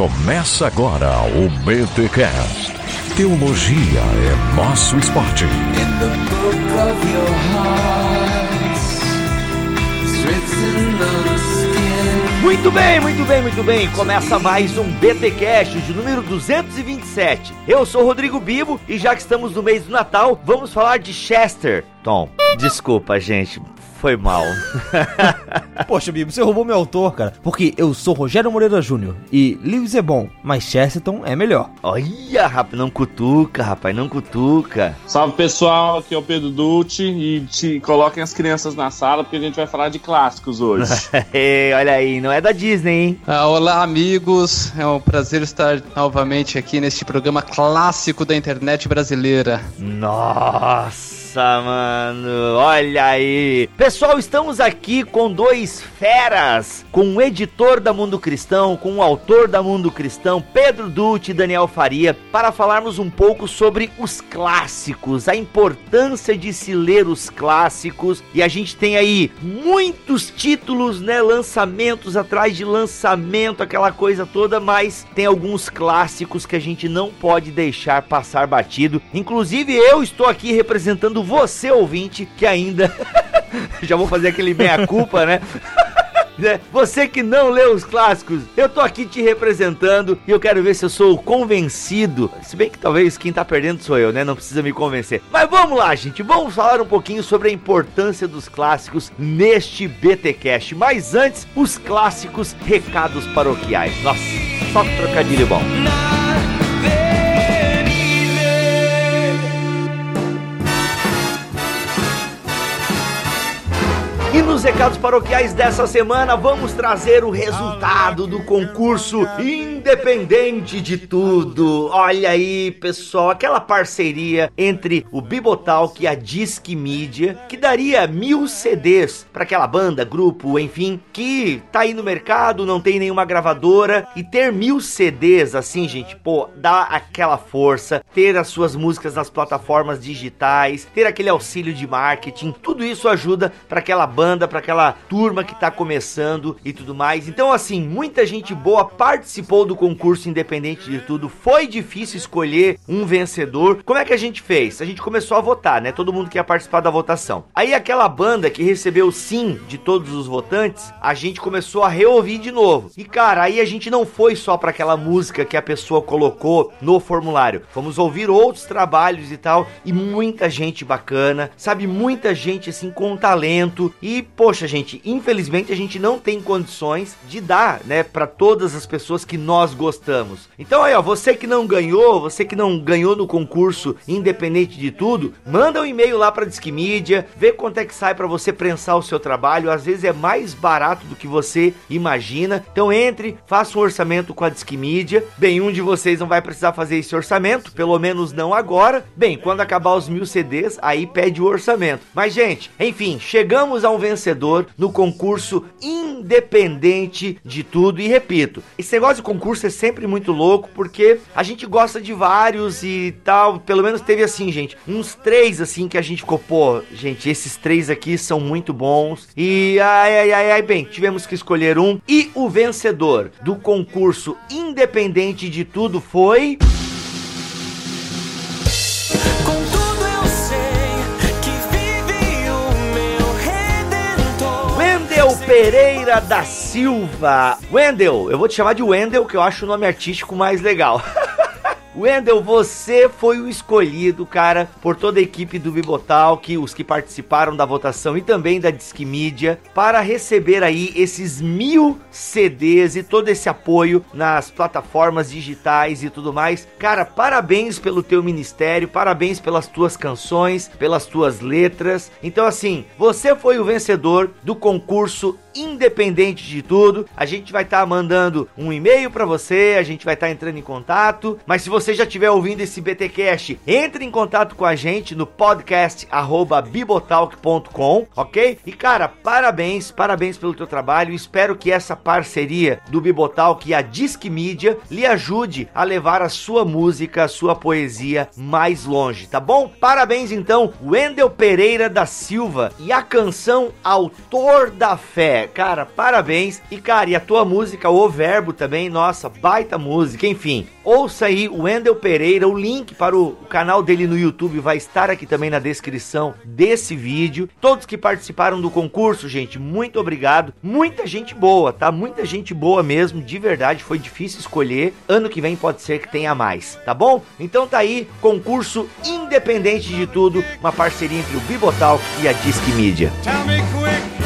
Começa agora o BTCast. Teologia é nosso esporte. Muito bem, muito bem, muito bem. Começa mais um BTcast de número 227. Eu sou Rodrigo Bibo e já que estamos no mês do Natal, vamos falar de Chester. Tom, desculpa, gente. Foi mal. Poxa, Bibo, você roubou meu autor, cara. Porque eu sou Rogério Moreira Júnior e Lewis é bom, mas Chesterton é melhor. Olha, rapaz, não cutuca, rapaz, não cutuca. Salve pessoal, aqui é o Pedro Dutti e te coloquem as crianças na sala porque a gente vai falar de clássicos hoje. Olha aí, não é da Disney, hein? Ah, olá, amigos. É um prazer estar novamente aqui neste programa clássico da internet brasileira. Nossa! Nossa, mano, olha aí. Pessoal, estamos aqui com dois feras, com o editor da Mundo Cristão, com o autor da Mundo Cristão, Pedro Dutti e Daniel Faria, para falarmos um pouco sobre os clássicos, a importância de se ler os clássicos. E a gente tem aí muitos títulos, né, lançamentos atrás de lançamento, aquela coisa toda, mas tem alguns clássicos que a gente não pode deixar passar batido. Inclusive, eu estou aqui representando você, ouvinte, que ainda. Já vou fazer aquele meia-culpa, né? Você que não leu os clássicos, eu tô aqui te representando e eu quero ver se eu sou convencido. Se bem que talvez quem tá perdendo sou eu, né? Não precisa me convencer. Mas vamos lá, gente. Vamos falar um pouquinho sobre a importância dos clássicos neste BTcast. Mas antes, os clássicos recados paroquiais. Nossa, só trocadilho bom. E nos recados paroquiais dessa semana, vamos trazer o resultado do concurso Independente de Tudo. Olha aí, pessoal, aquela parceria entre o Bibotalk e a Disque Media, que daria mil CDs para aquela banda, grupo, enfim, que tá aí no mercado, não tem nenhuma gravadora, e ter mil CDs assim, gente, pô, dá aquela força, ter as suas músicas nas plataformas digitais, ter aquele auxílio de marketing, tudo isso ajuda para aquela banda banda, para aquela turma que tá começando e tudo mais. Então, assim, muita gente boa participou do concurso independente de tudo. Foi difícil escolher um vencedor. Como é que a gente fez? A gente começou a votar, né? Todo mundo que ia participar da votação. Aí aquela banda que recebeu sim de todos os votantes, a gente começou a reouvir de novo. E cara, aí a gente não foi só para aquela música que a pessoa colocou no formulário. Fomos ouvir outros trabalhos e tal e muita gente bacana, sabe, muita gente assim com talento e e, poxa, gente, infelizmente a gente não tem condições de dar, né, para todas as pessoas que nós gostamos. Então aí, ó, você que não ganhou, você que não ganhou no concurso, independente de tudo, manda um e-mail lá para Disque Mídia, vê quanto é que sai para você prensar o seu trabalho. Às vezes é mais barato do que você imagina. Então entre, faça um orçamento com a Disque Mídia. Bem, um de vocês não vai precisar fazer esse orçamento, pelo menos não agora. Bem, quando acabar os mil CDs, aí pede o orçamento. Mas, gente, enfim, chegamos a um vencedor no concurso independente de tudo. E repito, esse negócio de concurso é sempre muito louco porque a gente gosta de vários e tal. Pelo menos teve assim, gente, uns três assim que a gente ficou, pô, gente, esses três aqui são muito bons. E ai, ai, ai, ai, bem, tivemos que escolher um. E o vencedor do concurso independente de tudo foi. Pereira da Silva. Wendel, eu vou te chamar de Wendel, que eu acho o nome artístico mais legal. Wendel, você foi o escolhido, cara, por toda a equipe do Bibotalk, os que participaram da votação e também da Disque Media, para receber aí esses mil CDs e todo esse apoio nas plataformas digitais e tudo mais. Cara, parabéns pelo teu ministério, parabéns pelas tuas canções, pelas tuas letras. Então, assim, você foi o vencedor do concurso independente de tudo. A gente vai estar tá mandando um e-mail para você, a gente vai estar tá entrando em contato, mas se você você já estiver ouvindo esse BTcast, entre em contato com a gente no podcast bibotalk.com, ok? E cara, parabéns, parabéns pelo teu trabalho. Espero que essa parceria do Bibotalk e a Disque Mídia lhe ajude a levar a sua música, a sua poesia mais longe, tá bom? Parabéns então, Wendel Pereira da Silva e a canção Autor da Fé. Cara, parabéns. E cara, e a tua música O Verbo também, nossa, baita música, enfim. Ouça aí o Wendel Pereira, o link para o, canal dele no YouTube vai estar aqui também na descrição desse vídeo. Todos que participaram do concurso, gente, muito obrigado. Muita gente boa, tá? Muita gente boa mesmo, de verdade, foi difícil escolher. Ano que vem pode ser que tenha mais, tá bom? Então tá aí, concurso independente de tudo, uma parceria entre o Bibotalk e a Disque Media. Tell me quick,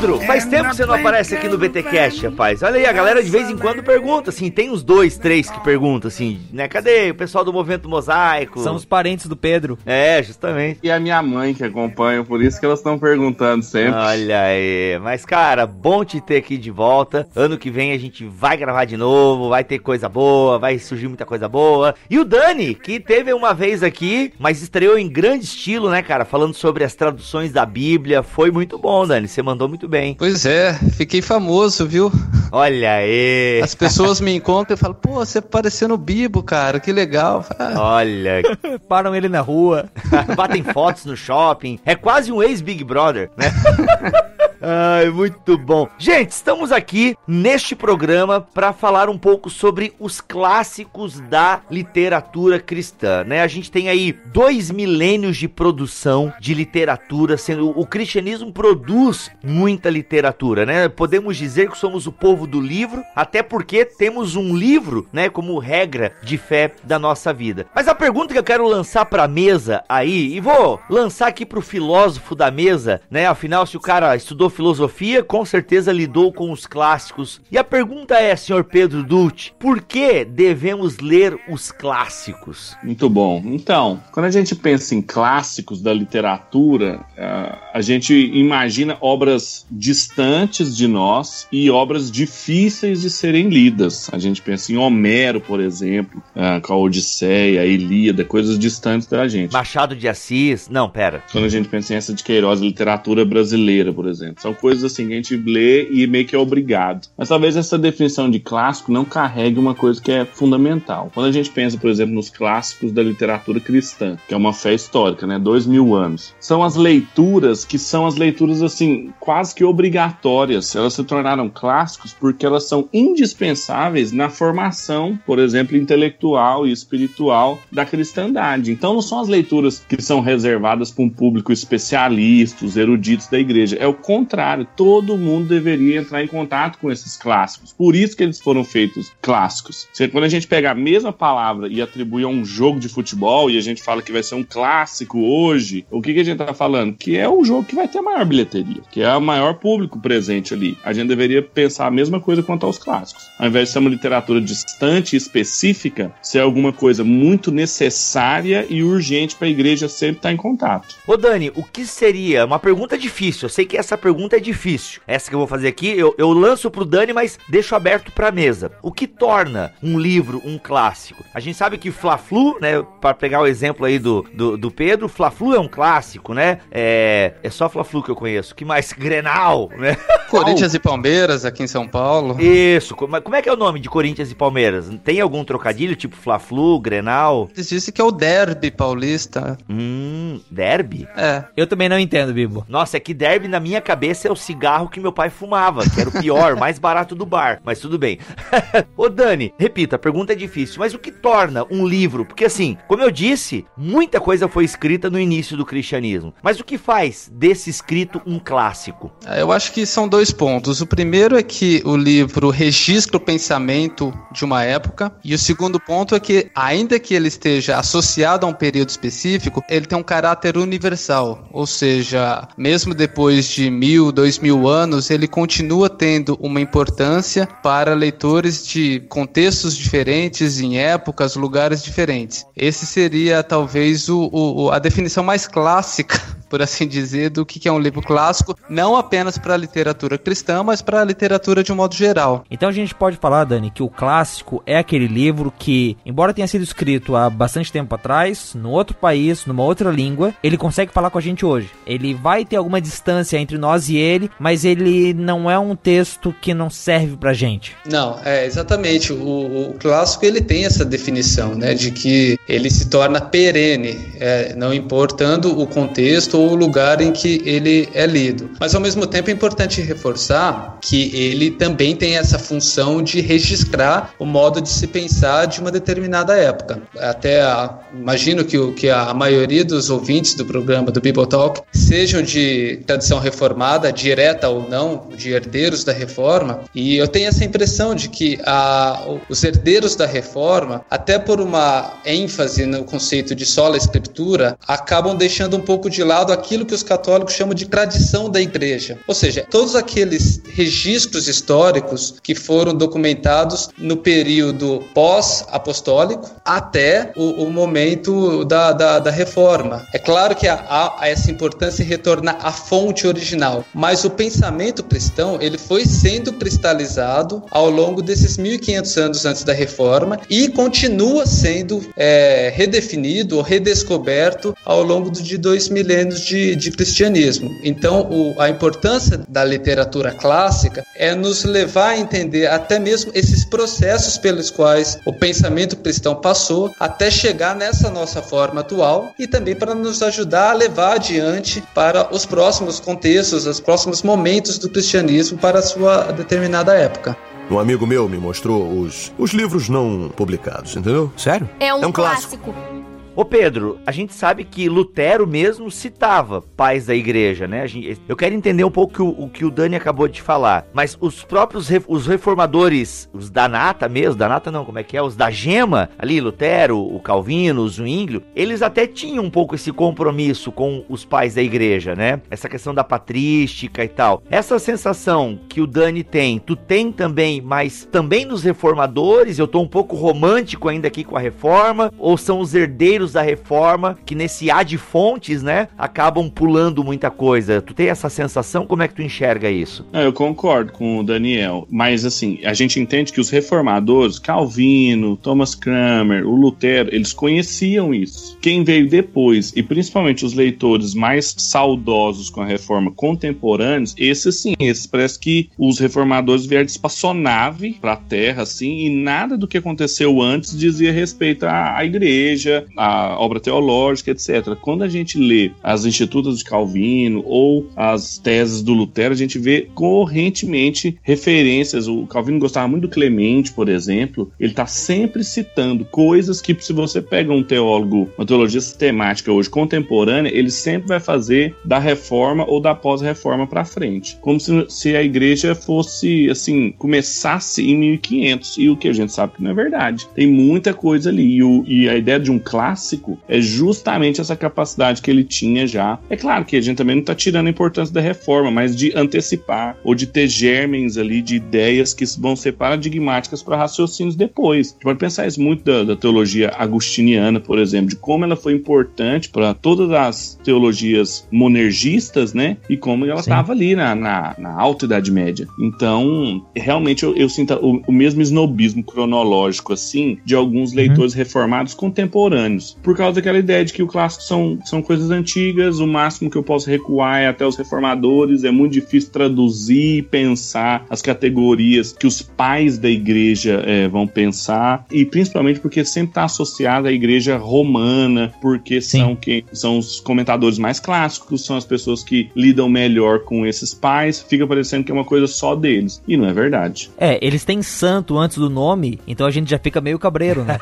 Pedro, faz tempo que você não aparece aqui no BTcast, rapaz. Olha aí, a galera de vez em quando pergunta, assim, tem uns dois, três que perguntam, assim, né? Cadê o pessoal do Movimento Mosaico? São os parentes do Pedro. É, justamente. E a minha mãe que acompanha, por isso que elas estão perguntando sempre. Olha aí, mas cara, bom te ter aqui de volta. Ano que vem a gente vai gravar de novo, vai ter coisa boa, vai surgir muita coisa boa. E o Dani, que teve uma vez aqui, mas estreou em grande estilo, né, cara? Falando sobre as traduções da Bíblia. Foi muito bom, Dani. Você mandou muito bem. Pois é, fiquei famoso, viu? Olha aí. As pessoas me encontram e falam, pô, você apareceu no Bibo, cara, que legal. Ah, Olha, Param ele na rua. batem fotos no shopping. É quase um ex-Big Brother, né? Ai, muito bom. Gente, estamos aqui neste programa para falar um pouco sobre os clássicos da literatura cristã, né? A gente tem aí dois milênios de produção de literatura, sendo o cristianismo produz muita literatura, né? Podemos dizer que somos o povo do livro, até porque temos um livro, né, como regra de fé da nossa vida. Mas a pergunta que eu quero lançar para mesa aí, e vou lançar aqui pro filósofo da mesa, né? Afinal, se o cara estudou filosofia, com certeza lidou com os clássicos. E a pergunta é, senhor Pedro Dutti, por que devemos ler os clássicos? Muito bom. Então, quando a gente pensa em clássicos da literatura, ah, a gente imagina obras distantes de nós e obras difíceis de serem lidas. A gente pensa em Homero, por exemplo, ah, com a Odisseia, a Ilíada, coisas distantes da gente. Machado de Assis? Não, pera. Quando a gente pensa em essa de Queiroz, literatura brasileira, por exemplo. São coisas assim que a gente lê e meio que é obrigado. Mas talvez essa definição de clássico não carregue uma coisa que é fundamental. Quando a gente pensa, por exemplo, nos clássicos da literatura cristã, que é uma fé histórica, né? Dois mil anos. São as leituras que são as leituras, assim, quase que obrigatórias. Elas se tornaram clássicos porque elas são indispensáveis na formação, por exemplo, intelectual e espiritual da cristandade. Então não são as leituras que são reservadas para um público especialista, os eruditos da igreja. É o contrário, todo mundo deveria entrar em contato com esses clássicos. Por isso que eles foram feitos clássicos. Quando a gente pega a mesma palavra e atribui a um jogo de futebol e a gente fala que vai ser um clássico hoje, o que, que a gente tá falando? Que é o jogo que vai ter a maior bilheteria, que é o maior público presente ali. A gente deveria pensar a mesma coisa quanto aos clássicos. Ao invés de ser uma literatura distante e específica, ser alguma coisa muito necessária e urgente para a igreja sempre estar em contato. Ô Dani, o que seria? Uma pergunta difícil. Eu sei que essa pergunta é difícil. Essa que eu vou fazer aqui, eu, eu lanço pro Dani, mas deixo aberto pra mesa. O que torna um livro um clássico? A gente sabe que Fla-Flu, né? Pra pegar o exemplo aí do, do, do Pedro, Fla-Flu é um clássico, né? É, é só Fla-Flu que eu conheço. que mais? Grenal, né? Corinthians e Palmeiras aqui em São Paulo. Isso. Como, como é que é o nome de Corinthians e Palmeiras? Tem algum trocadilho, tipo Fla-Flu, Grenal? Eles dizem que é o derby paulista. Hum, derby? É. Eu também não entendo, Bibo. Nossa, é que derby na minha cabeça é o cigarro que meu pai fumava, que era o pior, mais barato do bar, mas tudo bem. Ô Dani, repita, a pergunta é difícil, mas o que torna um livro? Porque assim, como eu disse, muita coisa foi escrita no início do cristianismo, mas o que faz desse escrito um clássico? É, Eu acho que são dois pontos. O primeiro é que o livro registra o pensamento de uma época, e o segundo ponto é que, ainda que ele esteja associado a um período específico, ele tem um caráter universal. Ou seja, mesmo depois de mil, dois mil anos, ele continua tendo uma importância para leitores de contextos diferentes, em épocas, lugares diferentes. Esse seria talvez o, o a definição mais clássica por assim dizer, do que é um livro clássico, não apenas para a literatura cristã, mas para a literatura de um modo geral. Então a gente pode falar, Dani, que o clássico é aquele livro que, embora tenha sido escrito há bastante tempo atrás, no outro país, numa outra língua, ele consegue falar com a gente hoje. Ele vai ter alguma distância entre nós e ele, mas ele não é um texto que não serve pra gente. Não, é exatamente. O, o clássico ele tem essa definição, né, de que ele se torna perene, é, não importando o contexto o lugar em que ele é lido. Mas ao mesmo tempo é importante reforçar que ele também tem essa função de registrar o modo de se pensar de uma determinada época. Até a, imagino que, o, que a maioria dos ouvintes do programa do Bible Talk sejam de tradição reformada, direta ou não, de herdeiros da reforma, e eu tenho essa impressão de que a, os herdeiros da reforma, até por uma ênfase no conceito de sola escritura, acabam deixando um pouco de lado aquilo que os católicos chamam de tradição da igreja. Ou seja, todos aqueles registros históricos que foram documentados no período pós-apostólico até o, o momento da, da, da, reforma. É claro que há, há essa importância em retornar à fonte original, mas o pensamento cristão ele foi sendo cristalizado ao longo desses 1500 anos antes da reforma e continua sendo é, redefinido ou redescoberto ao longo de dois milênios de, de cristianismo. Então, o, a importância da literatura clássica é nos levar a entender até mesmo esses processos pelos quais o pensamento cristão passou até chegar nessa nossa forma atual e também para nos ajudar a levar adiante para os próximos contextos, os próximos momentos do cristianismo para a sua determinada época. Um amigo meu me mostrou os, os livros não publicados, entendeu? Sério? É um, é um clássico. clássico. Ô Pedro, a gente sabe que Lutero mesmo citava pais da igreja, né? Eu quero entender um pouco o, o, que o Dani acabou de falar, mas os próprios os reformadores, os da nata mesmo, da nata não, como é que é? Os da gema, ali, Lutero, o Calvino, o Zwinglio, eles até tinham um pouco esse compromisso com os pais da igreja, né? Essa questão da patrística e tal. Essa sensação que o Dani tem, tu tem também, mas também nos reformadores, eu tô um pouco romântico ainda aqui com a reforma, ou são os herdeiros da reforma, que nesse há de fontes, né, acabam pulando muita coisa. Tu tem essa sensação? Como é que tu enxerga isso? É, eu concordo com o Daniel, mas assim, a gente entende que os reformadores, Calvino, Thomas Cranmer, o Lutero, eles conheciam isso. Quem veio depois, e principalmente os leitores mais saudosos com a reforma contemporâneos, esses sim, esses parece que os reformadores vieram espaçonave para a terra, assim, e nada do que aconteceu antes dizia respeito à, à igreja, à obra teológica, etc. Quando a gente lê as Institutas de Calvino ou as teses do Lutero, a gente vê correntemente referências. O Calvino gostava muito do Clemente, por exemplo. Ele está sempre citando coisas que, se você pega um teólogo, uma teologia sistemática hoje contemporânea, ele sempre vai fazer da reforma ou da pós-reforma para frente, como se, se a igreja fosse assim começasse em 1500 e o que a gente sabe que não é verdade. Tem muita coisa ali e, o, e a ideia de um clássico clássico é justamente essa capacidade que ele tinha já. É claro que a gente também não está tirando a importância da reforma, mas de antecipar ou de ter germens ali de ideias que vão ser paradigmáticas para raciocínios depois. A gente pode pensar isso muito da, da teologia agustiniana, por exemplo, de como ela foi importante para todas as teologias monergistas, né? E como ela estava ali na, na, na, alta Idade Média. Então, realmente eu, eu sinto o, o, mesmo snobismo cronológico, assim, de alguns uhum. leitores uhum. reformados contemporâneos por causa daquela ideia de que o clássico são, são coisas antigas, o máximo que eu posso recuar é até os reformadores, é muito difícil traduzir e pensar as categorias que os pais da igreja é, vão pensar, e principalmente porque sempre está associado à igreja romana, porque são, que, são os comentadores mais clássicos, são as pessoas que lidam melhor com esses pais, fica parecendo que é uma coisa só deles, e não é verdade. É, eles têm santo antes do nome, então a gente já fica meio cabreiro, né?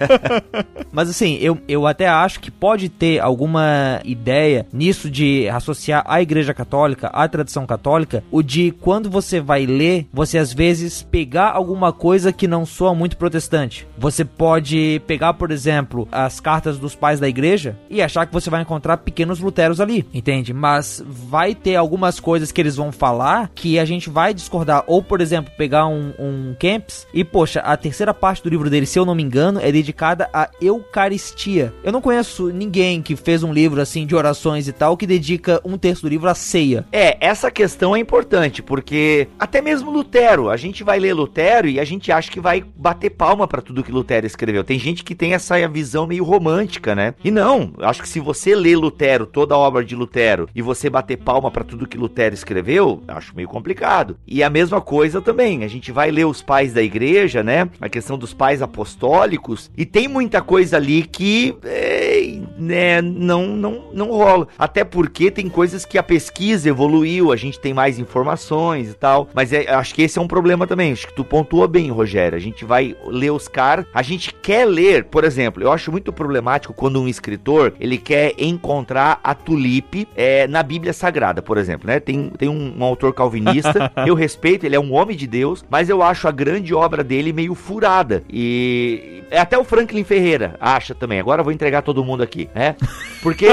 Mas assim, eu, eu até acho que pode ter alguma ideia nisso de associar a Igreja Católica, a tradição católica, o de quando você vai ler, você às vezes pegar alguma coisa que não soa muito protestante. Você pode pegar, por exemplo, as cartas dos pais da igreja e achar que você vai encontrar pequenos luteros ali, entende? Mas vai ter algumas coisas que eles vão falar que a gente vai discordar. Ou, por exemplo, pegar um, um Camps e, poxa, a terceira parte do livro dele, se eu não me engano, é dedicada à Eucaristia. Eu não conheço ninguém que fez um livro assim de orações e tal que dedica um terço do livro à ceia. É, essa questão é importante, porque até mesmo Lutero, a gente vai ler Lutero e a gente acha que vai bater palma para tudo que Lutero escreveu. Tem gente que tem essa visão meio romântica, né? E não, acho que se você lê Lutero, toda a obra de Lutero, e você bater palma para tudo que Lutero escreveu, acho meio complicado. E a mesma coisa também, a gente vai ler os pais da igreja, né? A questão dos pais apostólicos, e tem muita coisa ali que é, né, não, não, não rola. Até porque tem coisas que a pesquisa evoluiu, a gente tem mais informações e tal. Mas é, acho que esse é um problema também. Acho que tu pontua bem, Rogério. A gente vai ler os caras, a gente quer ler, por exemplo, eu acho muito problemático quando um escritor ele quer encontrar a tulipe é, na Bíblia Sagrada, por exemplo, né? Tem, tem um, um autor calvinista, eu respeito, ele é um homem de Deus, mas eu acho a grande obra dele meio furada. E até o Franklin Ferreira acha também. Agora eu vou entregar todo mundo aqui, né? Porque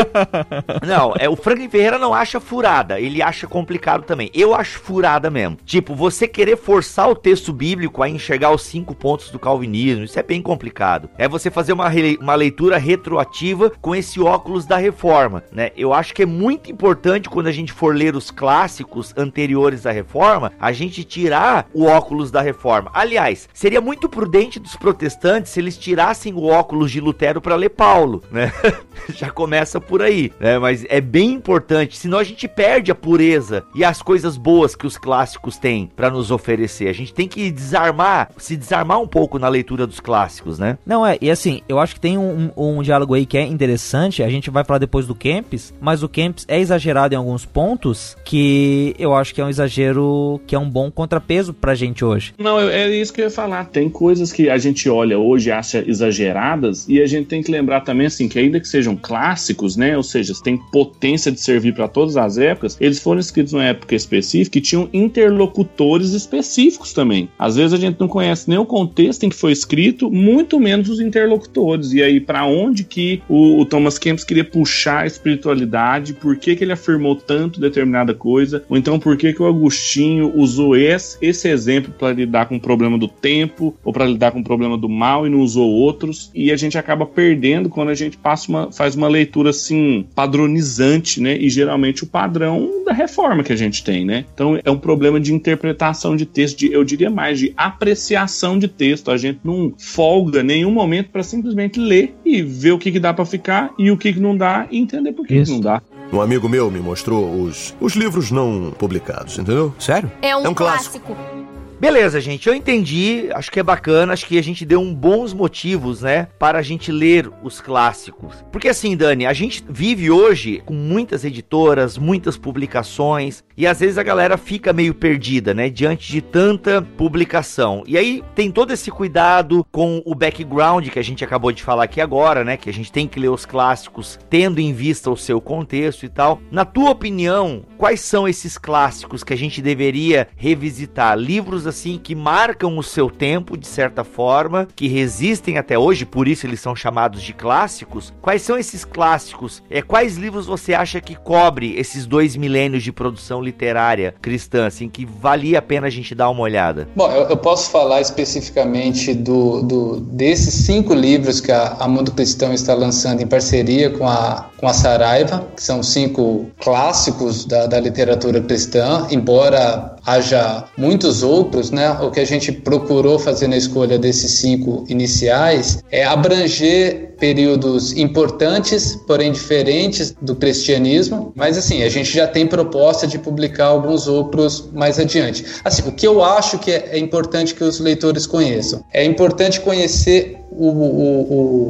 não, é o Franklin Ferreira não acha furada, ele acha complicado também. Eu acho furada mesmo. Tipo, você querer forçar o texto bíblico a enxergar os cinco pontos do calvinismo, isso é bem complicado. É você fazer uma, uma leitura retroativa com esse óculos da reforma, né? Eu acho que é muito importante quando a gente for ler os clássicos anteriores à reforma, a gente tirar o óculos da reforma. Aliás, seria muito prudente dos protestantes se eles tirassem o óculos de Lutero para ler Paulo, né? Já começa por aí, né? Mas é bem importante, senão a gente perde a pureza e as coisas boas que os clássicos têm para nos oferecer. A gente tem que desarmar, se desarmar um pouco na leitura dos clássicos, né? Não, é, e assim, eu acho que tem um, um, um diálogo aí que é interessante, a gente vai falar depois do Kempis, mas o Kempis é exagerado em alguns pontos que eu acho que é um exagero que é um bom contrapeso pra gente hoje. Não, é isso que eu ia falar. Tem coisas que a gente olha hoje acha exageradas e a gente tem que lembrar também assim que ainda que sejam clássicos, né, ou seja, tem potência de servir para todas as épocas, eles foram escritos numa época específica e tinham interlocutores específicos também. Às vezes a gente não conhece nem o contexto em que foi escrito, muito menos os interlocutores. E aí para onde que o, o, Thomas Kempis queria puxar a espiritualidade, por que que ele afirmou tanto determinada coisa, ou então por que que o Agostinho usou esse, esse exemplo para lidar com o problema do tempo ou para lidar com o problema do mal e não usou outros, e a gente acaba perdendo quando a gente passa uma, faz uma leitura assim padronizante, né? E geralmente o padrão da reforma que a gente tem, né? Então é um problema de interpretação de texto, de, eu diria mais de apreciação de texto. A gente não folga nenhum momento para simplesmente ler e ver o que, que dá para ficar e o que, que não dá e entender por que, que não dá. Um amigo meu me mostrou os, os livros não publicados, entendeu? Sério? É um, É um clássico. clássico. Beleza, gente, eu entendi, acho que é bacana, acho que a gente deu um bons motivos, né, para a gente ler os clássicos. Porque assim, Dani, a gente vive hoje com muitas editoras, muitas publicações, e às vezes a galera fica meio perdida, né, diante de tanta publicação. E aí tem todo esse cuidado com o background que a gente acabou de falar aqui agora, né, que a gente tem que ler os clássicos tendo em vista o seu contexto e tal. Na tua opinião, quais são esses clássicos que a gente deveria revisitar? Livros assim que marcam o seu tempo de certa forma, que resistem até hoje, por isso eles são chamados de clássicos. Quais são esses clássicos? É quais livros você acha que cobre esses dois milênios de produção literária cristã, assim, que valia a pena a gente dar uma olhada? Bom, eu, eu posso falar especificamente do, do, desses cinco livros que a, a Mundo Cristão está lançando em parceria com a, com a Saraiva, que são cinco clássicos da, da literatura cristã, embora haja muitos outros, né? O que a gente procurou fazer na escolha desses cinco iniciais é abranger períodos importantes, porém diferentes do cristianismo, mas assim, a gente já tem proposta de publicar alguns outros mais adiante. Assim, o que eu acho que é, é importante que os leitores conheçam, é importante conhecer o, o,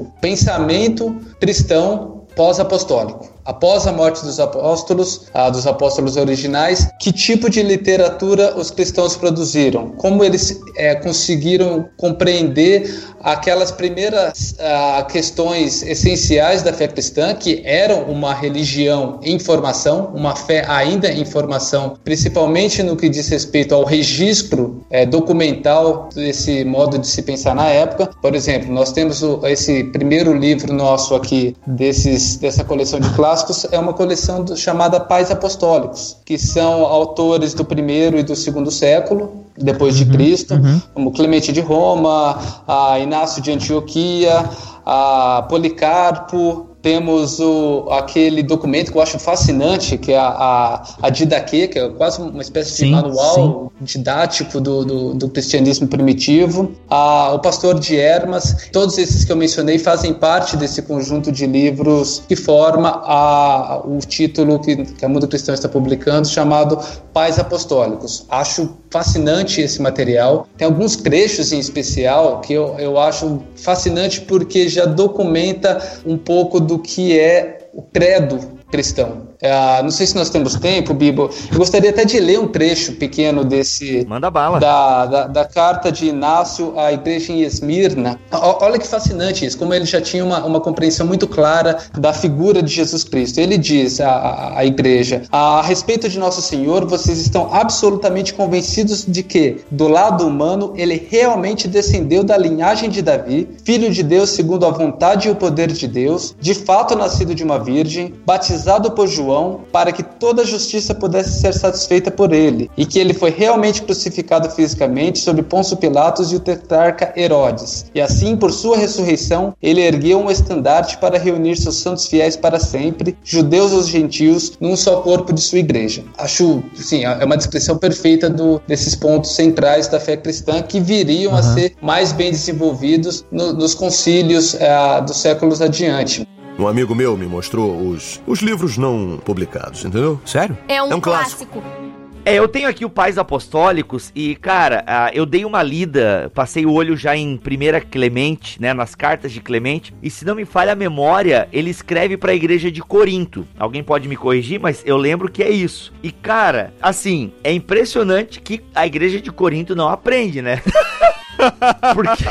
o pensamento cristão pós-apostólico. Após a morte dos apóstolos, ah, dos apóstolos originais, que tipo de literatura os cristãos produziram? Como eles é, conseguiram compreender aquelas primeiras ah, questões essenciais da fé cristã, que eram uma religião em formação, uma fé ainda em formação, principalmente no que diz respeito ao registro é, documental desse modo de se pensar na época. Por exemplo, nós temos o, esse primeiro livro nosso aqui desses, dessa coleção de clássicos, é uma coleção do, chamada Pais Apostólicos, que são autores do primeiro e do segundo século, depois de Cristo, como Clemente de Roma, a Inácio de Antioquia, a Policarpo, temos o, aquele documento que eu acho fascinante, que é a, a, a Didaquê, que é quase uma espécie Sim, de manual didático do, do, do cristianismo primitivo, a, o Pastor de Hermas, todos esses que eu mencionei fazem parte desse conjunto de livros que forma a, o título que, que a Mundo Cristão está publicando, chamado Pais Apostólicos. Acho fascinante esse material. Tem alguns trechos em especial que eu, eu acho fascinante porque já documenta um pouco do que é o credo cristão. É, não sei se nós temos tempo, Bibo. Eu gostaria até de ler um trecho pequeno desse. Manda bala. Da, da, da carta de Inácio à igreja em Esmirna. O- olha que fascinante isso, como ele já tinha uma, uma compreensão muito clara da figura de Jesus Cristo. Ele diz à, à, à igreja: a respeito de nosso Senhor, vocês estão absolutamente convencidos de que, do lado humano, ele realmente descendeu da linhagem de Davi, filho de Deus segundo a vontade e o poder de Deus, de fato nascido de uma virgem, batizado por João, para que toda a justiça pudesse ser satisfeita por ele, e que ele foi realmente crucificado fisicamente sob Pôncio Pilatos e o tetrarca Herodes. E assim, por sua ressurreição, ele ergueu um estandarte para reunir seus santos fiéis para sempre, judeus ou gentios, num só corpo de sua igreja. Acho, sim, é uma descrição perfeita do, desses pontos centrais da fé cristã que viriam a ser mais bem desenvolvidos no- nos concílios eh, dos séculos adiante. Um amigo meu me mostrou os, os livros não publicados, entendeu? Sério? É um, É um clássico. clássico. É, eu tenho aqui o Pais Apostólicos e, cara, eu dei uma lida, passei o olho já em Primeira Clemente, né, nas cartas de Clemente, e se não me falha a memória, ele escreve pra igreja de Corinto. Alguém pode me corrigir, mas eu lembro que é isso. E, cara, assim, é impressionante que a igreja de Corinto não aprende, né? Porque,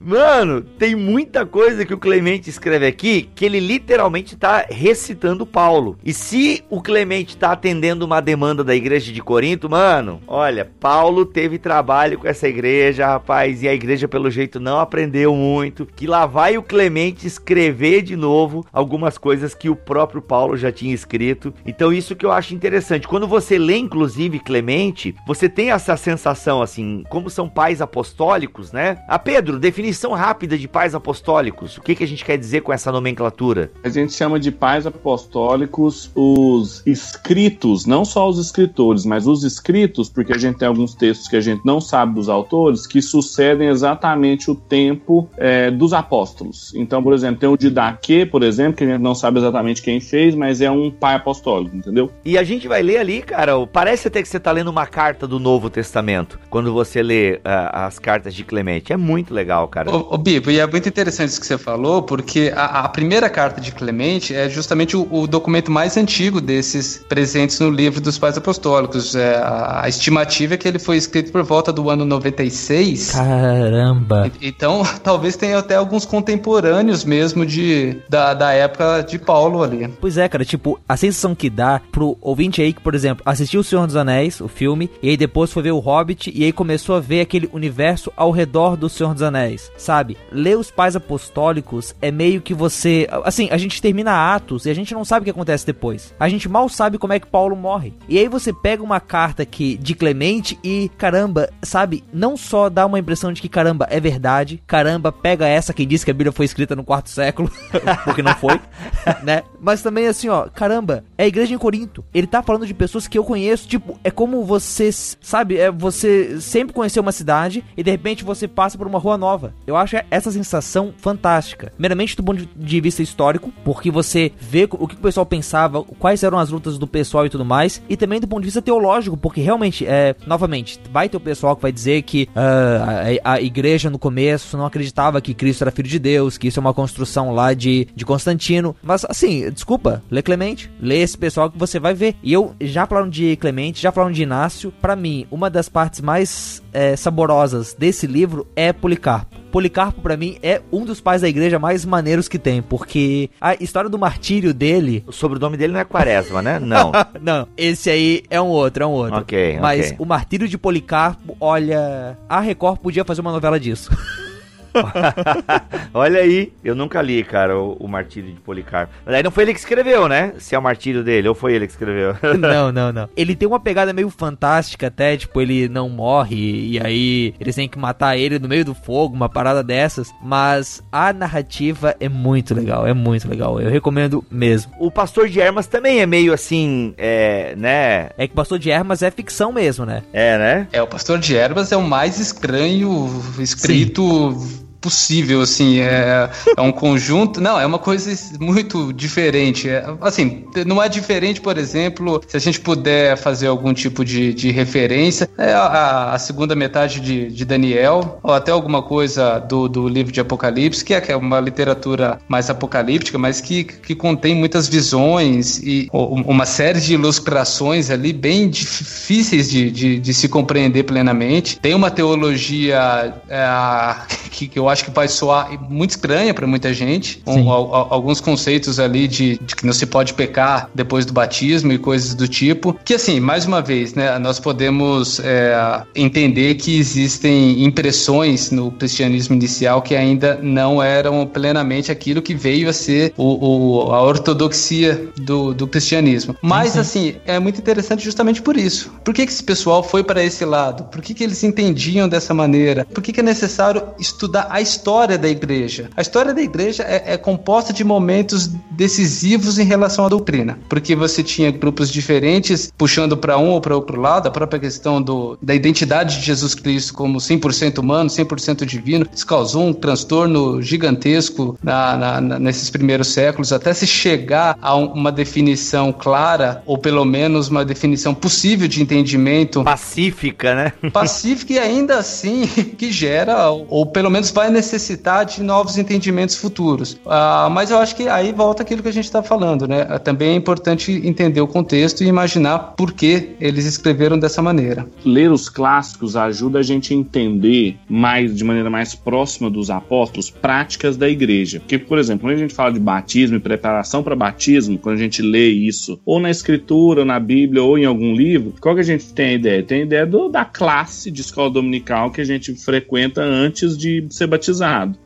mano, tem muita coisa que o Clemente escreve aqui que ele literalmente tá recitando Paulo. E se o Clemente tá atendendo uma demanda da igreja de Corinto, mano, olha, Paulo teve trabalho com essa igreja, rapaz, e a igreja pelo jeito não aprendeu muito. Que lá vai o Clemente escrever de novo algumas coisas que o próprio Paulo já tinha escrito. Então, isso que eu acho interessante. Quando você lê, inclusive, Clemente, você tem essa sensação assim, como são pais apostólicos, né? Ah, Pedro, definição rápida de pais apostólicos. O que, que a gente quer dizer com essa nomenclatura? A gente chama de pais apostólicos os escritos, não só os escritores, mas os escritos, porque a gente tem alguns textos que a gente não sabe dos autores, que sucedem exatamente o tempo é, dos apóstolos. Então, por exemplo, tem o Didaquê, por exemplo, que a gente não sabe exatamente quem fez, mas é um pai apostólico, entendeu? E a gente vai ler ali, cara, o- parece até que você tá lendo uma carta do Novo Testamento, quando você lê ah, as cartas de Clemente. É muito legal, cara. Ô, ô, Bibo, e é muito interessante isso que você falou, porque a, a primeira carta de Clemente é justamente o, o documento mais antigo desses presentes no livro dos Pais Apostólicos. É, a, a estimativa é que ele foi escrito por volta do ano 96. Caramba. Então, talvez tenha até alguns contemporâneos mesmo de, da, da época de Paulo ali. Pois é, cara, tipo, a sensação que dá pro ouvinte aí que, por exemplo, assistiu O Senhor dos Anéis, o filme, e aí depois foi ver o Hobbit, e aí começou a ver aquele universo ao redor do Senhor dos Anéis, sabe? Ler os pais apostólicos é meio que você. Assim, a gente termina Atos e a gente não sabe o que acontece depois. A gente mal sabe como é que Paulo morre. E aí você pega uma carta aqui de Clemente e, caramba, sabe? Não só dá uma impressão de que, caramba, é verdade, caramba, pega essa quem disse que a Bíblia foi escrita no quarto século, porque não foi, né? Mas também assim, ó, caramba, é a igreja em Corinto. Ele tá falando de pessoas que eu conheço, tipo, é como você, sabe, é você sempre conheceu uma cidade e de repente repente você passa por uma rua nova. Eu acho essa sensação fantástica. Meramente do ponto de vista histórico, porque você vê o que o pessoal pensava, quais eram as lutas do pessoal e tudo mais, e também do ponto de vista teológico, porque realmente, é, novamente, vai ter o pessoal que vai dizer que uh, a, a, igreja no começo não acreditava que Cristo era filho de Deus, que isso é uma construção lá de, de Constantino. Mas assim, desculpa, lê Clemente, lê esse pessoal que você vai ver. E eu já falando de Clemente, já falando de Inácio, para mim, uma das partes mais é, saborosas desse livro é Policarpo. Policarpo, para mim, é um dos pais da igreja mais maneiros que tem, porque a história do martírio dele. O sobrenome dele não é Quaresma, né? Não. não, esse aí é um outro, é um outro. Ok, Mas ok. o martírio de Policarpo, olha. A Record podia fazer uma novela disso. Olha aí, eu nunca li, cara, o, o Martírio de Policarpo. Mas aí não foi ele que escreveu, né? Se é o martírio dele, ou foi ele que escreveu? não, não, não. Ele tem uma pegada meio fantástica até, tipo, ele não morre e aí eles têm que matar ele no meio do fogo, uma parada dessas. Mas a narrativa é muito legal, é muito legal. Eu recomendo mesmo. O Pastor de Hermas também é meio assim, é, né? É que o Pastor de Hermas é ficção mesmo, né? É, né? É, o Pastor de Ervas é o mais estranho escrito possível, assim, é, é um conjunto, não, é uma coisa muito diferente, é, assim, não é diferente, por exemplo, se a gente puder fazer algum tipo de, de referência, é a, a segunda metade de, de, Daniel, ou até alguma coisa do, do livro de Apocalipse, que é, que é uma literatura mais apocalíptica, mas que, que contém muitas visões e uma série de ilustrações ali bem difíceis de, de, de se compreender plenamente, tem uma teologia é, que, que eu acho que vai soar muito estranha para muita gente. Um, alguns conceitos ali de, de, que não se pode pecar depois do batismo e coisas do tipo. Que assim, mais uma vez, né, nós podemos é, entender que existem impressões no cristianismo inicial que ainda não eram plenamente aquilo que veio a ser o, o, a ortodoxia do, do cristianismo. Mas uhum. assim, é muito interessante justamente por isso. Por que, que esse pessoal foi para esse lado? Por que, que eles entendiam dessa maneira? Por que, que é necessário estudar a história da igreja. A história da igreja é, é composta de momentos decisivos em relação à doutrina, porque você tinha grupos diferentes puxando para um ou para outro lado, a própria questão do, da identidade de Jesus Cristo como 100% humano, 100% divino, isso causou um transtorno gigantesco na, na, na, nesses primeiros séculos, até se chegar a um, uma definição clara, ou pelo menos uma definição possível de entendimento. Pacífica, né? Pacífica e ainda assim que gera, ou, ou pelo menos vai necessitar de novos entendimentos futuros. Uh, mas eu acho que aí volta aquilo que a gente está falando, né? Também é importante entender o contexto e imaginar por que eles escreveram dessa maneira. Ler os clássicos ajuda a gente a entender mais, de maneira mais próxima dos apóstolos, práticas da igreja. Porque, por exemplo, quando a gente fala de batismo e preparação para batismo, quando a gente lê isso, ou na escritura, ou na Bíblia, ou em algum livro, qual que a gente tem a ideia? Tem a ideia do, da classe de escola dominical que a gente frequenta antes de ser batizado.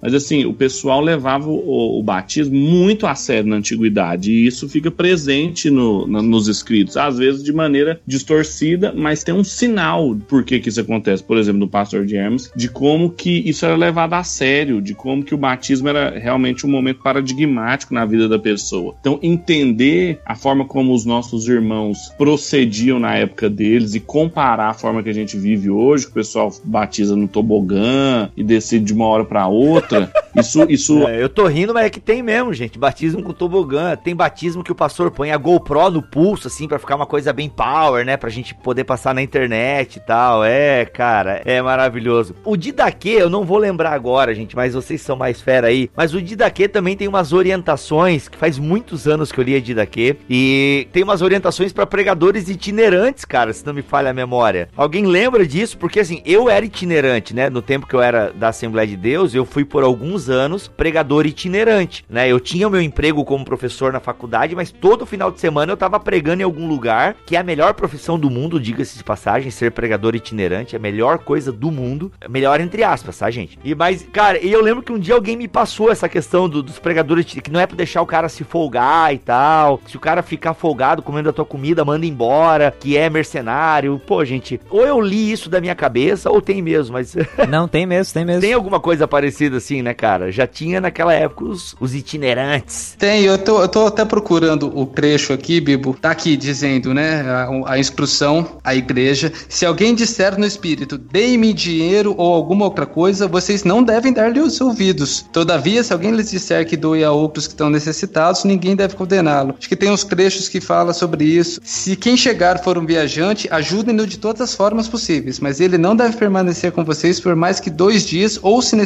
Mas assim, o pessoal levava o, o, batismo muito a sério na antiguidade e isso fica presente no, no, nos escritos, às vezes de maneira distorcida, mas tem um sinal por que, que isso acontece. Por exemplo, no Pastor Hermes, de como que isso era levado a sério, de como que o batismo era realmente um momento paradigmático na vida da pessoa. Então, entender a forma como os nossos irmãos procediam na época deles e comparar a forma que a gente vive hoje, que o pessoal batiza no tobogã e decide de uma hora para outra. Isso, isso. É, eu tô rindo, mas é que tem mesmo, gente. Batismo com tobogã. Tem batismo que o pastor põe a GoPro no pulso, assim, para ficar uma coisa bem power, né? Pra gente poder passar na internet e tal. É, cara, é maravilhoso. O Didaquê, eu não vou lembrar agora, gente, mas vocês são mais fera aí. Mas o Didaquê também tem umas orientações, que faz muitos anos que eu li a Didaquê. E tem umas orientações para pregadores itinerantes, cara, se não me falha a memória. Alguém lembra disso? Porque assim, eu era itinerante, né? No tempo que eu era da Assembleia de Deus, eu fui por alguns anos pregador itinerante, né? Eu tinha o meu emprego como professor na faculdade, mas todo final de semana eu tava pregando em algum lugar, que é a melhor profissão do mundo, diga-se de passagem, ser pregador itinerante, é a melhor coisa do mundo, melhor entre aspas, tá, gente? E mas, cara, e eu lembro que um dia alguém me passou essa questão do, dos pregadores que não é para deixar o cara se folgar e tal. Se o cara ficar folgado comendo a tua comida, manda embora, que é mercenário. Pô, gente, ou eu li isso da minha cabeça ou tem mesmo, mas Não tem mesmo, tem mesmo. tem alguma coisa parecida assim, né, cara? Já tinha naquela época os, os itinerantes. Tem, eu tô, eu tô até procurando o trecho aqui, Bibo. Tá aqui dizendo, né? A, a instrução à igreja. Se alguém disser no espírito, dê-me dinheiro ou alguma outra coisa, vocês não devem dar-lhe os ouvidos. Todavia, se alguém lhes disser que doe a outros que estão necessitados, ninguém deve condená-lo. Acho que tem uns trechos que fala sobre isso. Se quem chegar for um viajante, ajudem-no de todas as formas possíveis, mas ele não deve permanecer com vocês por mais que dois dias ou, se necessário,